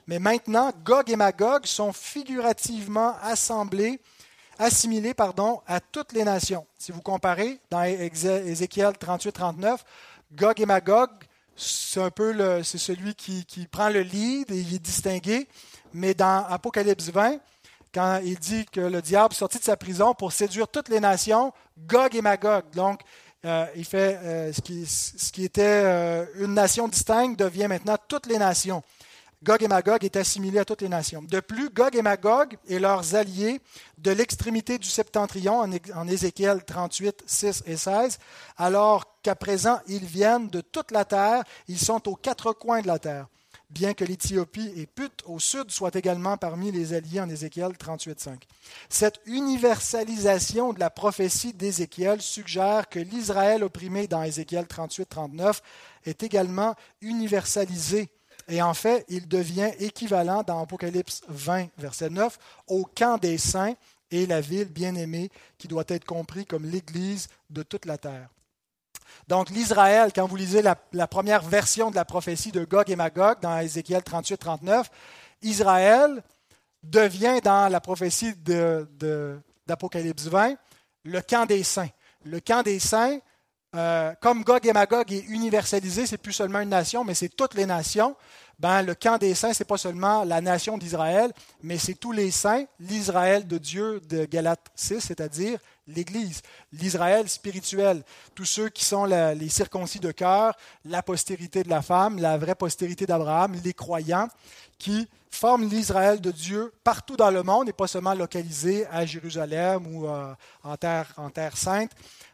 Mais maintenant, Gog et Magog sont figurativement assemblés assimilé pardon, à toutes les nations. Si vous comparez dans Ézéchiel 38-39, Gog et Magog, c'est un peu le, c'est celui qui, qui, prend le lead et il est distingué. Mais dans Apocalypse 20, quand il dit que le diable sortit de sa prison pour séduire toutes les nations, Gog et Magog. Donc, euh, il fait euh, ce, qui, ce, qui, était euh, une nation distincte devient maintenant toutes les nations. Gog et Magog est assimilé à toutes les nations. De plus, Gog et Magog et leurs alliés de l'extrémité du septentrion en Ézéchiel 38, 6 et 16, alors qu'à présent ils viennent de toute la terre, ils sont aux quatre coins de la terre bien que l'Éthiopie et Put au sud soient également parmi les alliés en Ézéchiel 38.5. Cette universalisation de la prophétie d'Ézéchiel suggère que l'Israël opprimé dans Ézéchiel 38-39 est également universalisé. Et en fait, il devient équivalent dans Apocalypse 20, verset 9, au camp des saints et la ville bien-aimée qui doit être compris comme l'Église de toute la terre. Donc l'Israël, quand vous lisez la, première version de la prophétie de Gog et Magog dans Ézéchiel 38-39, Israël devient dans la prophétie d'Apocalypse 20 le camp des saints. Le camp des saints, euh, comme Gog et Magog est universalisé, c'est plus seulement une nation, mais c'est toutes les nations. Ben, le camp des saints, ce n'est pas seulement la nation d'Israël, mais c'est tous les saints, l'Israël de Dieu de Galates 6, c'est-à-dire l'Église, l'Israël spirituel, tous ceux qui sont les circoncis de cœur, la postérité de la femme, la vraie postérité d'Abraham, les croyants, qui forment l'Israël de Dieu partout dans le monde et pas seulement localisé à Jérusalem ou euh, en terre sainte,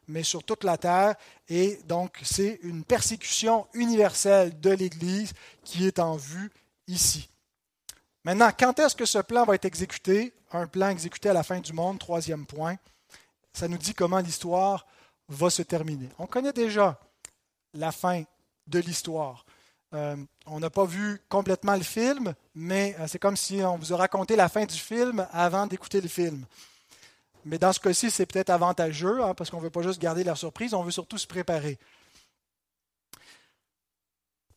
mais sur toute la terre. Et donc, c'est une persécution universelle de l'Église qui est en vue ici. Maintenant, quand est-ce que ce plan va être exécuté? Un plan exécuté à la fin du monde, troisième point. Ça nous dit comment l'histoire va se terminer. On connaît déjà la fin de l'histoire. Euh, on n'a pas vu complètement le film, mais euh, c'est comme si on vous a raconté la fin du film avant d'écouter le film. Mais dans ce cas-ci, c'est peut-être avantageux, hein, parce qu'on ne veut pas juste garder la surprise, on veut surtout se préparer.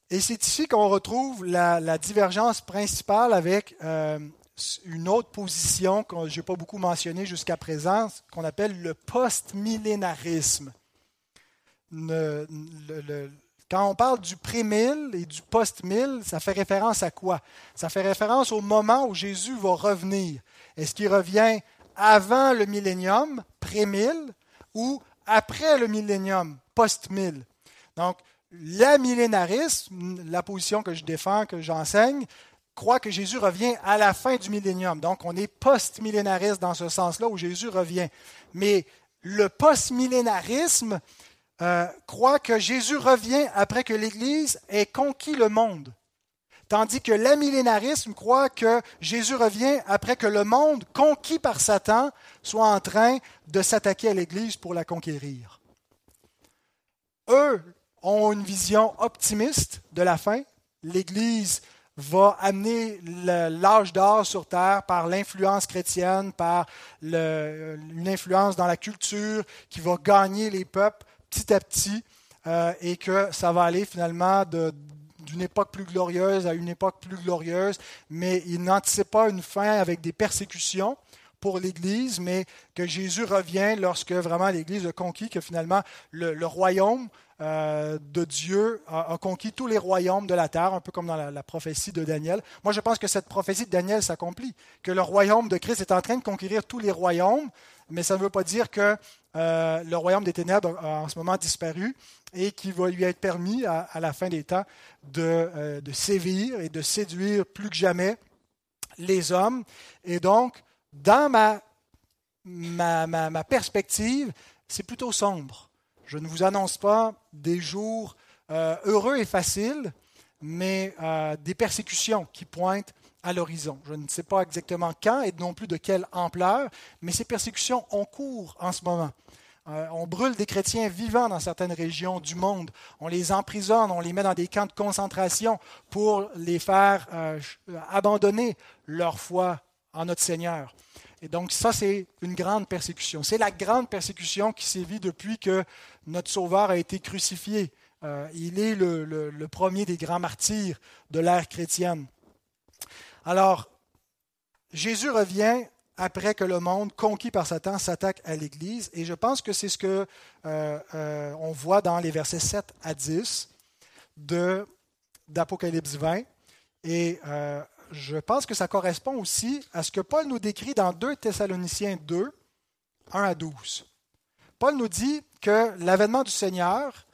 Et c'est ici qu'on retrouve la, divergence principale avec euh, une autre position que je n'ai pas beaucoup mentionnée jusqu'à présent, qu'on appelle le post-millénarisme. quand on parle du pré-mille et du post-mille, ça fait référence à quoi? Ça fait référence au moment où Jésus va revenir. Est-ce qu'il revient avant le millénium, pré-mille, ou après le millénium, post-mille. Donc, millénarisme, la position que je défends, que j'enseigne, croit que Jésus revient à la fin du millénium. Donc, on est post-millénariste dans ce sens-là où Jésus revient. Mais le post-millénarisme euh, croit que Jésus revient après que l'Église ait conquis le monde. Tandis que l'amillénarisme croit que Jésus revient après que le monde, conquis par Satan, soit en train de s'attaquer à l'Église pour la conquérir. Eux ont une vision optimiste de la fin. L'Église va amener l'âge d'or sur Terre par l'influence chrétienne, par une influence dans la culture qui va gagner les peuples petit à petit, euh, et que ça va aller finalement de, d'une époque plus glorieuse à une époque plus glorieuse, mais il n'anticipe pas une fin avec des persécutions pour l'Église, mais que Jésus revient lorsque vraiment l'Église a conquis, que finalement le, royaume euh, de Dieu a, conquis tous les royaumes de la terre, un peu comme dans la, prophétie de Daniel. Moi, je pense que cette prophétie de Daniel s'accomplit, que le royaume de Christ est en train de conquérir tous les royaumes, mais ça ne veut pas dire que euh, le royaume des ténèbres a en ce moment disparu et qu'il va lui être permis à, la fin des temps de, euh, de, sévir et de séduire plus que jamais les hommes. Et donc, dans ma, ma, ma, perspective, c'est plutôt sombre. Je ne vous annonce pas des jours euh, heureux et faciles, mais des persécutions qui pointent à l'horizon. Je ne sais pas exactement quand et non plus de quelle ampleur, mais ces persécutions ont cours en ce moment. Euh, on brûle des chrétiens vivants dans certaines régions du monde. On les emprisonne, on les met dans des camps de concentration pour les faire euh, abandonner leur foi en notre Seigneur. Et donc ça, c'est une grande persécution. C'est la grande persécution qui sévit depuis que notre Sauveur a été crucifié. Euh, il est le premier des grands martyrs de l'ère chrétienne. Alors, Jésus revient après que le monde conquis par Satan s'attaque à l'Église. Et je pense que c'est ce que euh, euh, on voit dans les versets 7 à 10 de, d'Apocalypse 20. Et euh, je pense que ça correspond aussi à ce que Paul nous décrit dans 2 Thessaloniciens 2, 1 à 12. Paul nous dit que l'avènement du Seigneur,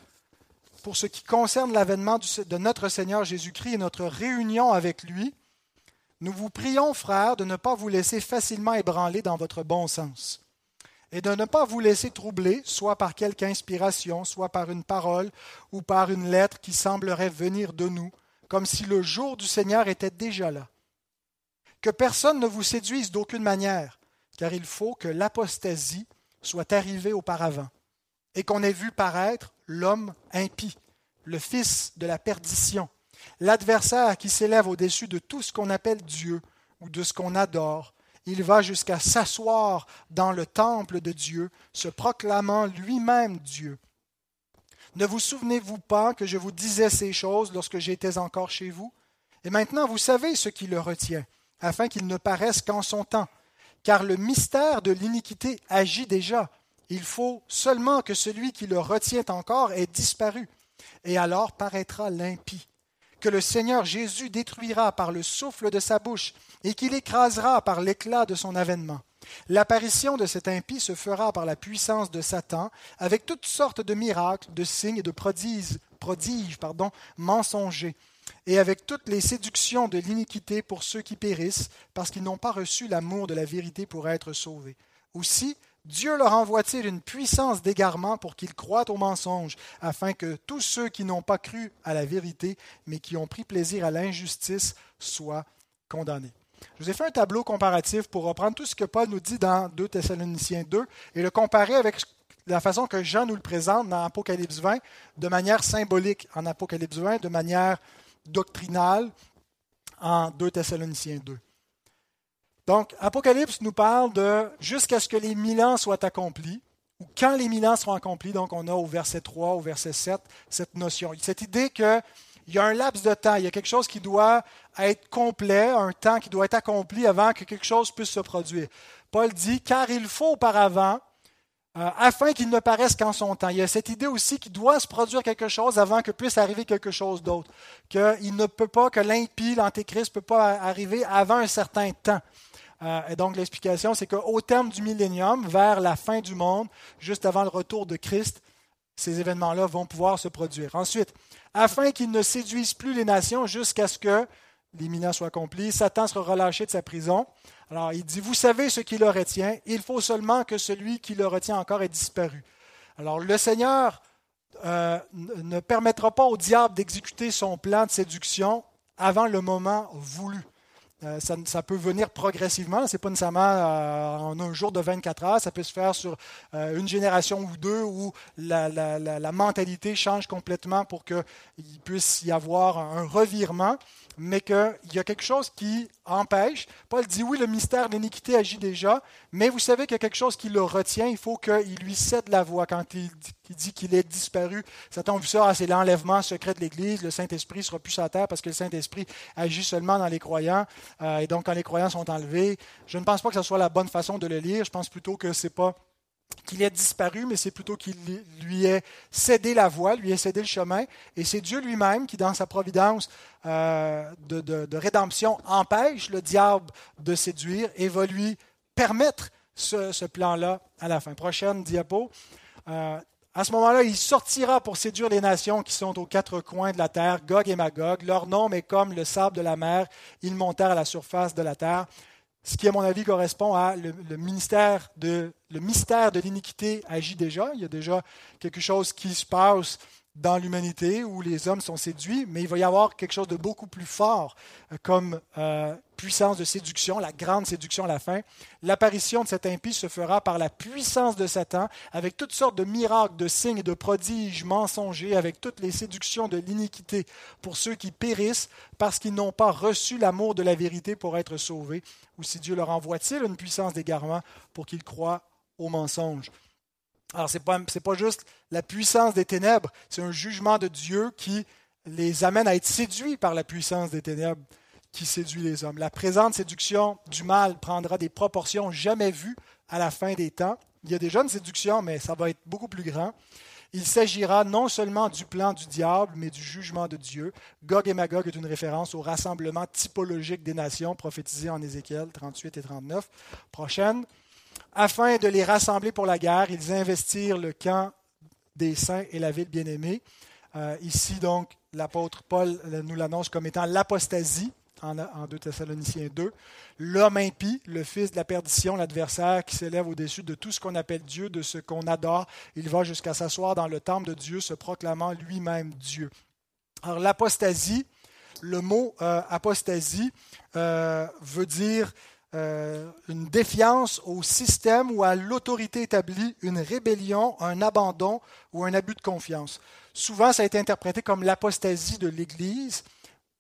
pour ce qui concerne l'avènement de notre Seigneur Jésus-Christ et notre réunion avec lui, nous vous prions, frères, de ne pas vous laisser facilement ébranler dans votre bon sens, et de ne pas vous laisser troubler, soit par quelque inspiration, soit par une parole, ou par une lettre qui semblerait venir de nous, comme si le jour du Seigneur était déjà là. Que personne ne vous séduise d'aucune manière, car il faut que l'apostasie soit arrivée auparavant, et qu'on ait vu paraître l'homme impie, le fils de la perdition L'adversaire qui s'élève au-dessus de tout ce qu'on appelle Dieu ou de ce qu'on adore, il va jusqu'à s'asseoir dans le temple de Dieu, se proclamant lui-même Dieu. Ne vous souvenez-vous pas que je vous disais ces choses lorsque j'étais encore chez vous? Et maintenant vous savez ce qui le retient, afin qu'il ne paraisse qu'en son temps. Car le mystère de l'iniquité agit déjà. Il faut seulement que celui qui le retient encore ait disparu. Et alors paraîtra l'impie que le Seigneur Jésus détruira par le souffle de sa bouche et qu'il écrasera par l'éclat de son avènement. L'apparition de cet impie se fera par la puissance de Satan, avec toutes sortes de miracles, de signes et de prodiges, prodiges pardon, mensongers, et avec toutes les séductions de l'iniquité pour ceux qui périssent, parce qu'ils n'ont pas reçu l'amour de la vérité pour être sauvés. Aussi, Dieu leur envoie-t-il une puissance d'égarement pour qu'ils croient au mensonge, afin que tous ceux qui n'ont pas cru à la vérité, mais qui ont pris plaisir à l'injustice, soient condamnés. Je vous ai fait un tableau comparatif pour reprendre tout ce que Paul nous dit dans 2 Thessaloniciens 2 et le comparer avec la façon que Jean nous le présente dans Apocalypse 20, de manière symbolique en Apocalypse 20, de manière doctrinale en 2 Thessaloniciens 2. Donc, Apocalypse nous parle de jusqu'à ce que les mille ans soient accomplis, ou quand les mille ans seront accomplis, donc on a au verset 3, au verset 7, cette notion, cette idée qu'il y a un laps de temps, il y a quelque chose qui doit être complet, un temps qui doit être accompli avant que quelque chose puisse se produire. Paul dit, car il faut auparavant, euh, afin qu'il ne paraisse qu'en son temps. Il y a cette idée aussi qu'il doit se produire quelque chose avant que puisse arriver quelque chose d'autre. Qu'il ne peut pas, que l'impie, l'antéchrist, ne peut pas arriver avant un certain temps. Euh, et donc l'explication, c'est qu'au terme du millénium, vers la fin du monde, juste avant le retour de Christ, ces événements-là vont pouvoir se produire. Ensuite, afin qu'ils ne séduisent plus les nations jusqu'à ce que l'imminent soit accompli, Satan sera relâché de sa prison. Alors il dit, vous savez ce qui le retient, il faut seulement que celui qui le retient encore ait disparu. Alors le Seigneur euh, ne permettra pas au diable d'exécuter son plan de séduction avant le moment voulu. Euh, ça, peut venir progressivement. Ce n'est pas nécessairement euh, en un jour de 24 heures. Ça peut se faire sur euh, une génération ou deux où la, la mentalité change complètement pour qu'il puisse y avoir un revirement mais qu'il y a quelque chose qui empêche. Paul dit oui, le mystère de l'iniquité agit déjà, mais vous savez qu'il y a quelque chose qui le retient. Il faut qu'il lui cède la voix quand il, dit qu'il est disparu. Satan vu ça, ah, c'est l'enlèvement secret de l'Église. Le Saint-Esprit sera plus à terre parce que le Saint-Esprit agit seulement dans les croyants. Euh, et donc, quand les croyants sont enlevés, je ne pense pas que ce soit la bonne façon de le lire. Je pense plutôt que c'est pas qu'il ait disparu, mais c'est plutôt qu'il lui ait cédé la voie, lui ait cédé le chemin. Et c'est Dieu lui-même qui, dans sa providence euh, de, rédemption, empêche le diable de séduire et va lui permettre ce, plan-là à la fin. Prochaine diapo. Euh, à ce moment-là, il sortira pour séduire les nations qui sont aux quatre coins de la terre, Gog et Magog. Leur nom est comme le sable de la mer. Ils montèrent à la surface de la terre ce qui, à mon avis, correspond à le, ministère de, le mystère de l'iniquité agit déjà. Il y a déjà quelque chose qui se passe dans l'humanité où les hommes sont séduits, mais il va y avoir quelque chose de beaucoup plus fort euh, comme euh, puissance de séduction, la grande séduction à la fin. L'apparition de cet impie se fera par la puissance de Satan, avec toutes sortes de miracles, de signes de prodiges mensongers, avec toutes les séductions de l'iniquité pour ceux qui périssent parce qu'ils n'ont pas reçu l'amour de la vérité pour être sauvés, ou si Dieu leur envoie-t-il une puissance d'égarement pour qu'ils croient au mensonge. Alors, ce n'est pas, pas juste la puissance des ténèbres, c'est un jugement de Dieu qui les amène à être séduits par la puissance des ténèbres, qui séduit les hommes. La présente séduction du mal prendra des proportions jamais vues à la fin des temps. Il y a déjà une séduction, mais ça va être beaucoup plus grand. Il s'agira non seulement du plan du diable, mais du jugement de Dieu. Gog et Magog est une référence au rassemblement typologique des nations prophétisé en Ézéchiel 38 et 39. Prochaine. Afin de les rassembler pour la guerre, ils investirent le camp des saints et la ville bien-aimée. Euh, ici, donc, l'apôtre Paul nous l'annonce comme étant l'apostasie en, 2 Thessaloniciens 2. L'homme impie, le fils de la perdition, l'adversaire qui s'élève au-dessus de tout ce qu'on appelle Dieu, de ce qu'on adore, il va jusqu'à s'asseoir dans le temple de Dieu, se proclamant lui-même Dieu. Alors l'apostasie, le mot euh, apostasie euh, veut dire euh, une défiance au système ou à l'autorité établie, une rébellion, un abandon ou un abus de confiance. Souvent, ça a été interprété comme l'apostasie de l'Église.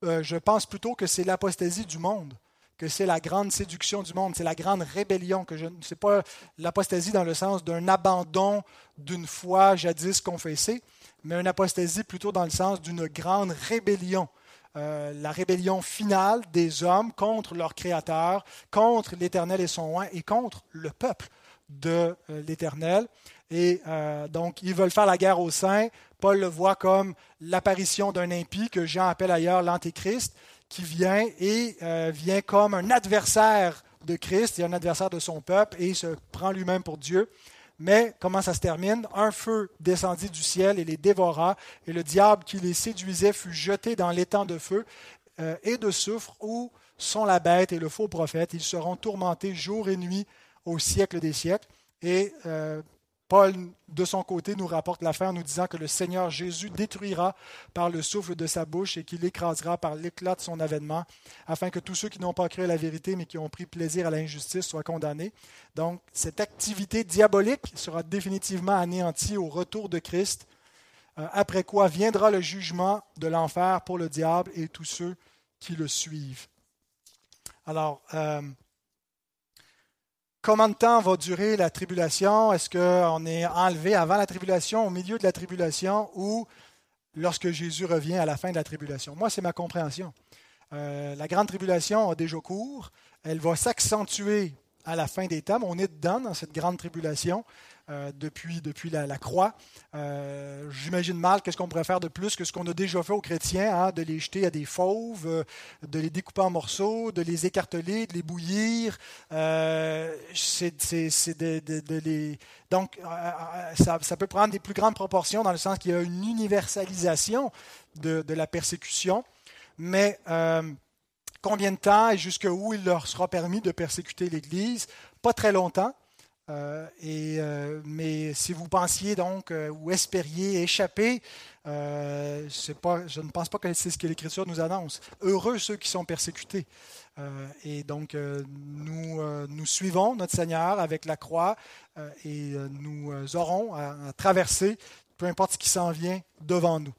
Euh, je pense plutôt que c'est l'apostasie du monde, que c'est la grande séduction du monde, c'est la grande rébellion, que je ne sais pas l'apostasie dans le sens d'un abandon d'une foi jadis confessée, mais une apostasie plutôt dans le sens d'une grande rébellion. Euh, la rébellion finale des hommes contre leur Créateur, contre l'Éternel et son oint, et contre le peuple de euh, l'Éternel. Et donc, ils veulent faire la guerre aux saints, Paul le voit comme l'apparition d'un impie que Jean appelle ailleurs l'Antéchrist, qui vient et euh, vient comme un adversaire de Christ et un adversaire de son peuple et se prend lui-même pour Dieu. Mais comment ça se termine? Un feu descendit du ciel et les dévora, et le diable qui les séduisait fut jeté dans l'étang de feu euh, et de soufre où sont la bête et le faux prophète. Ils seront tourmentés jour et nuit au siècle des siècles. Et euh, Paul, de son côté, nous rapporte la fin en nous disant que le Seigneur Jésus détruira par le souffle de sa bouche et qu'il écrasera par l'éclat de son avènement, afin que tous ceux qui n'ont pas cru à la vérité mais qui ont pris plaisir à l'injustice soient condamnés. Donc, cette activité diabolique sera définitivement anéantie au retour de Christ, euh, après quoi viendra le jugement de l'enfer pour le diable et tous ceux qui le suivent. Alors, euh, Combien de temps va durer la tribulation? Est-ce qu'on est enlevé avant la tribulation, au milieu de la tribulation ou lorsque Jésus revient à la fin de la tribulation? Moi, c'est ma compréhension. Euh, la grande tribulation a déjà cours. Elle va s'accentuer à la fin des temps. On est dedans dans cette grande tribulation. Euh, depuis, depuis la, croix. Euh, j'imagine mal qu'est-ce qu'on pourrait faire de plus que ce qu'on a déjà fait aux chrétiens, hein, de les jeter à des fauves, euh, de les découper en morceaux, de les écarteler, de les bouillir. Donc, ça, ça, peut prendre des plus grandes proportions dans le sens qu'il y a une universalisation de, de la persécution. Mais combien de temps et jusqu'où il leur sera permis de persécuter l'Église? Pas très longtemps. Euh, et, euh, mais si vous pensiez donc euh, ou espériez échapper, pas, je ne pense pas que c'est ce que l'Écriture nous annonce. Heureux ceux qui sont persécutés. et donc, nous, nous suivons notre Seigneur avec la croix et nous aurons à traverser, peu importe ce qui s'en vient devant nous.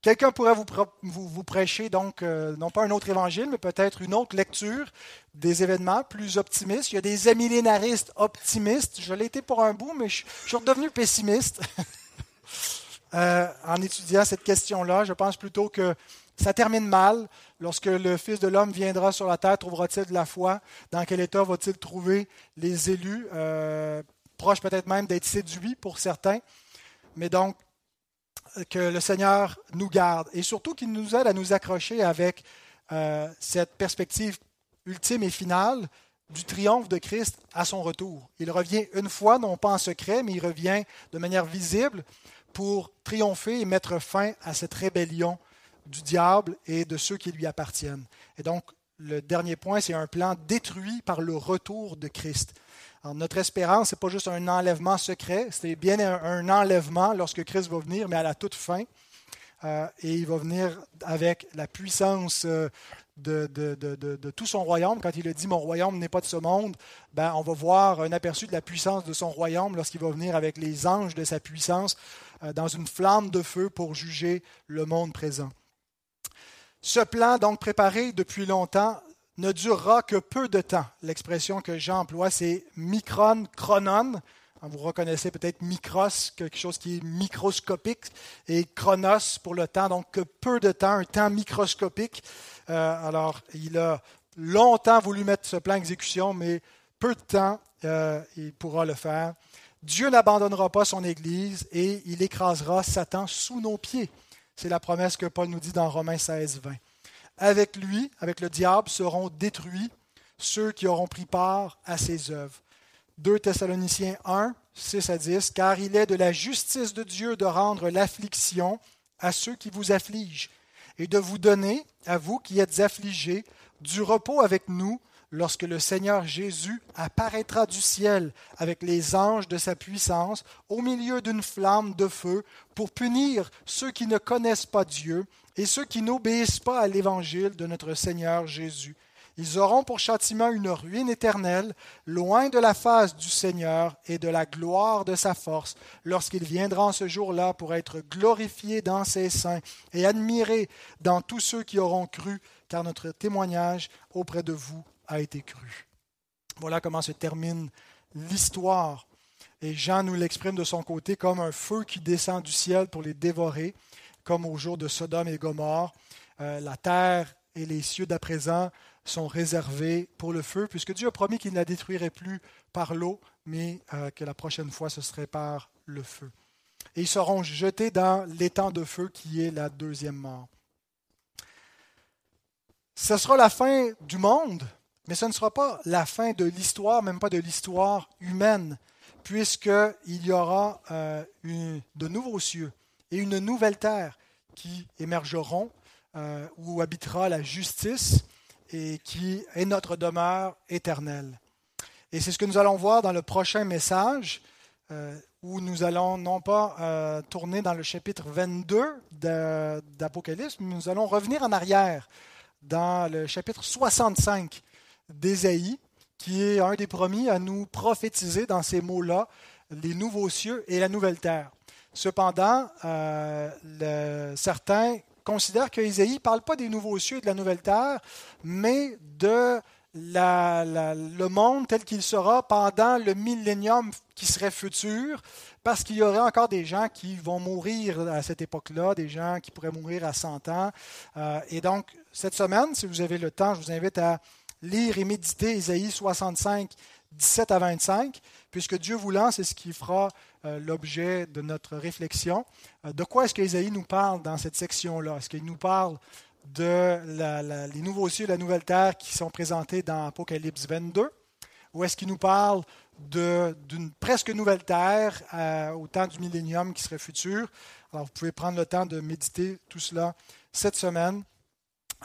Quelqu'un pourrait vous, prêcher donc euh, non pas un autre évangile, mais peut-être une autre lecture des événements plus optimistes. Il y a des amillénaristes optimistes. Je l'ai été pour un bout, mais je, suis redevenu pessimiste *laughs* euh, en étudiant cette question-là. Je pense plutôt que ça termine mal. Lorsque le Fils de l'homme viendra sur la terre, trouvera-t-il de la foi? Dans quel état va-t-il trouver les élus? Euh, Proches peut-être même d'être séduits pour certains. Mais donc, que le Seigneur nous garde et surtout qu'il nous aide à nous accrocher avec euh, cette perspective ultime et finale du triomphe de Christ à son retour. Il revient une fois, non pas en secret, mais il revient de manière visible pour triompher et mettre fin à cette rébellion du diable et de ceux qui lui appartiennent. Et donc, le dernier point, c'est un plan détruit par le retour de Christ notre espérance, ce n'est pas juste un enlèvement secret, c'est bien un, enlèvement lorsque Christ va venir, mais à la toute fin. Euh, et il va venir avec la puissance euh, de, tout son royaume. Quand il a dit Mon royaume n'est pas de ce monde, ben, on va voir un aperçu de la puissance de son royaume lorsqu'il va venir avec les anges de sa puissance euh, dans une flamme de feu pour juger le monde présent. Ce plan, donc préparé depuis longtemps, ne durera que peu de temps. L'expression que Jean emploie, c'est micron chronon. Vous reconnaissez peut-être micros, quelque chose qui est microscopique, et chronos pour le temps, donc peu de temps, un temps microscopique. Euh, alors, il a longtemps voulu mettre ce plan exécution, mais peu de temps, euh, il pourra le faire. Dieu n'abandonnera pas son Église et il écrasera Satan sous nos pieds. C'est la promesse que Paul nous dit dans Romains 16, 20. Avec lui, avec le diable, seront détruits ceux qui auront pris part à ses œuvres. 2 Thessaloniciens 1, 6 à 10, car il est de la justice de Dieu de rendre l'affliction à ceux qui vous affligent, et de vous donner, à vous qui êtes affligés, du repos avec nous lorsque le Seigneur Jésus apparaîtra du ciel avec les anges de sa puissance au milieu d'une flamme de feu pour punir ceux qui ne connaissent pas Dieu et ceux qui n'obéissent pas à l'évangile de notre Seigneur Jésus. Ils auront pour châtiment une ruine éternelle, loin de la face du Seigneur et de la gloire de sa force, lorsqu'il viendra en ce jour-là pour être glorifié dans ses saints et admiré dans tous ceux qui auront cru, car notre témoignage auprès de vous a été cru. Voilà comment se termine l'histoire. Et Jean nous l'exprime de son côté comme un feu qui descend du ciel pour les dévorer, comme au jour de Sodome et Gomorre. Euh, la terre et les cieux d'à présent sont réservés pour le feu, puisque Dieu a promis qu'il ne la détruirait plus par l'eau, mais euh, que la prochaine fois ce serait par le feu. Et ils seront jetés dans l'étang de feu qui est la deuxième mort. Ce sera la fin du monde, mais ce ne sera pas la fin de l'histoire, même pas de l'histoire humaine, puisqu'il y aura euh, de nouveaux cieux et une nouvelle terre qui émergeront, euh, où habitera la justice et qui est notre demeure éternelle. Et c'est ce que nous allons voir dans le prochain message, euh, où nous allons non pas euh, tourner dans le chapitre 22 d'Apocalypse, mais nous allons revenir en arrière dans le chapitre 65 d'Ésaïe, qui est un des premiers à nous prophétiser dans ces mots-là les nouveaux cieux et la nouvelle terre. Cependant, euh, certains considère qu'Ésaïe ne parle pas des nouveaux cieux et de la nouvelle terre, mais de le monde tel qu'il sera pendant le millénium qui serait futur, parce qu'il y aurait encore des gens qui vont mourir à cette époque-là, des gens qui pourraient mourir à 100 ans. Euh, et donc, cette semaine, si vous avez le temps, je vous invite à lire et méditer Ésaïe 65, 17 à 25, puisque Dieu voulant, c'est ce qui fera l'objet de notre réflexion. Euh, de quoi est-ce qu'Ésaïe nous parle dans cette section-là? Est-ce qu'il nous parle de les nouveaux cieux et la nouvelle terre qui sont présentés dans Apocalypse 22 Ou est-ce qu'il nous parle d'une presque nouvelle terre euh, au temps du millénium qui serait futur? Alors vous pouvez prendre le temps de méditer tout cela cette semaine.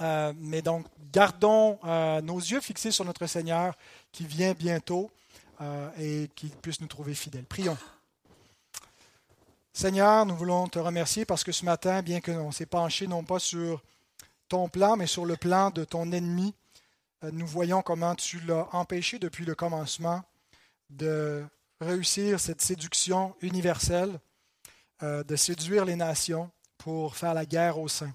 mais donc, gardons nos yeux fixés sur notre Seigneur qui vient bientôt et qu'il puisse nous trouver fidèles. Prions. Seigneur, nous voulons te remercier parce que ce matin, bien qu'on s'est penché non pas sur ton plan, mais sur le plan de ton ennemi, euh, nous voyons comment tu l'as empêché depuis le commencement de réussir cette séduction universelle, euh, de séduire les nations pour faire la guerre au sein.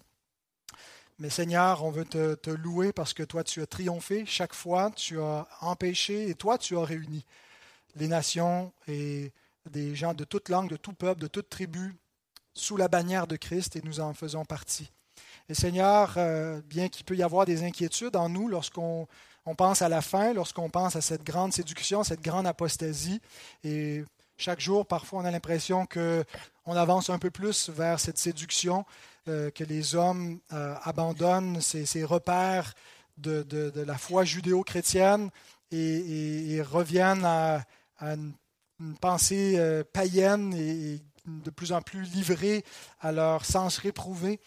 Mais Seigneur, on veut te, te, louer parce que toi, tu as triomphé. Chaque fois, tu as empêché et toi, tu as réuni les nations et des gens de toute langue, de tout peuple, de toute tribu, sous la bannière de Christ, et nous en faisons partie. Et Seigneur, euh, bien qu'il peut y avoir des inquiétudes en nous lorsqu'on pense à la fin, lorsqu'on pense à cette grande séduction, cette grande apostasie, et chaque jour, parfois, on a l'impression qu'on avance un peu plus vers cette séduction, euh, que les hommes euh, abandonnent ces, repères de, la foi judéo-chrétienne et, reviennent à, à une une pensée euh, païenne et de plus en plus livrée à leur sens réprouvé.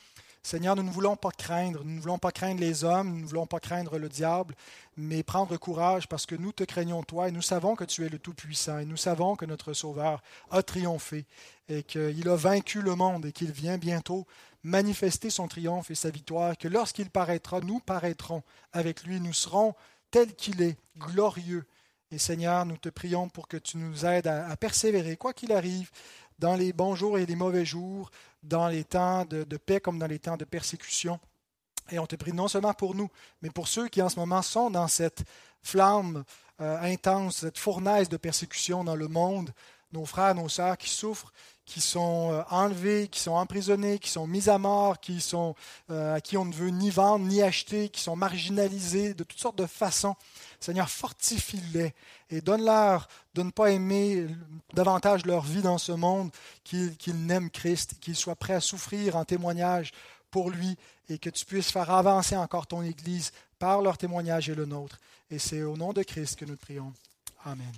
Seigneur, nous ne voulons pas craindre, nous ne voulons pas craindre les hommes, nous ne voulons pas craindre le diable, mais prendre courage parce que nous te craignons toi et nous savons que tu es le Tout-Puissant et nous savons que notre Sauveur a triomphé et qu'il a vaincu le monde et qu'il vient bientôt manifester son triomphe et sa victoire, que lorsqu'il paraîtra, nous paraîtrons avec lui, nous serons tels qu'il est, glorieux et Seigneur, nous te prions pour que tu nous aides à, persévérer, quoi qu'il arrive, dans les bons jours et les mauvais jours, dans les temps de, paix comme dans les temps de persécution. Et on te prie non seulement pour nous, mais pour ceux qui en ce moment sont dans cette flamme euh, intense, cette fournaise de persécution dans le monde, nos frères, nos sœurs qui souffrent, qui sont euh, enlevés, qui sont emprisonnés, qui sont mis à mort, qui sont, euh, à qui on ne veut ni vendre ni acheter, qui sont marginalisés de toutes sortes de façons. Seigneur, fortifie-les et donne-leur de ne pas aimer davantage leur vie dans ce monde, qu'ils n'aiment Christ, qu'ils soient prêts à souffrir en témoignage pour lui et que tu puisses faire avancer encore ton Église par leur témoignage et le nôtre. Et c'est au nom de Christ que nous prions. Amen.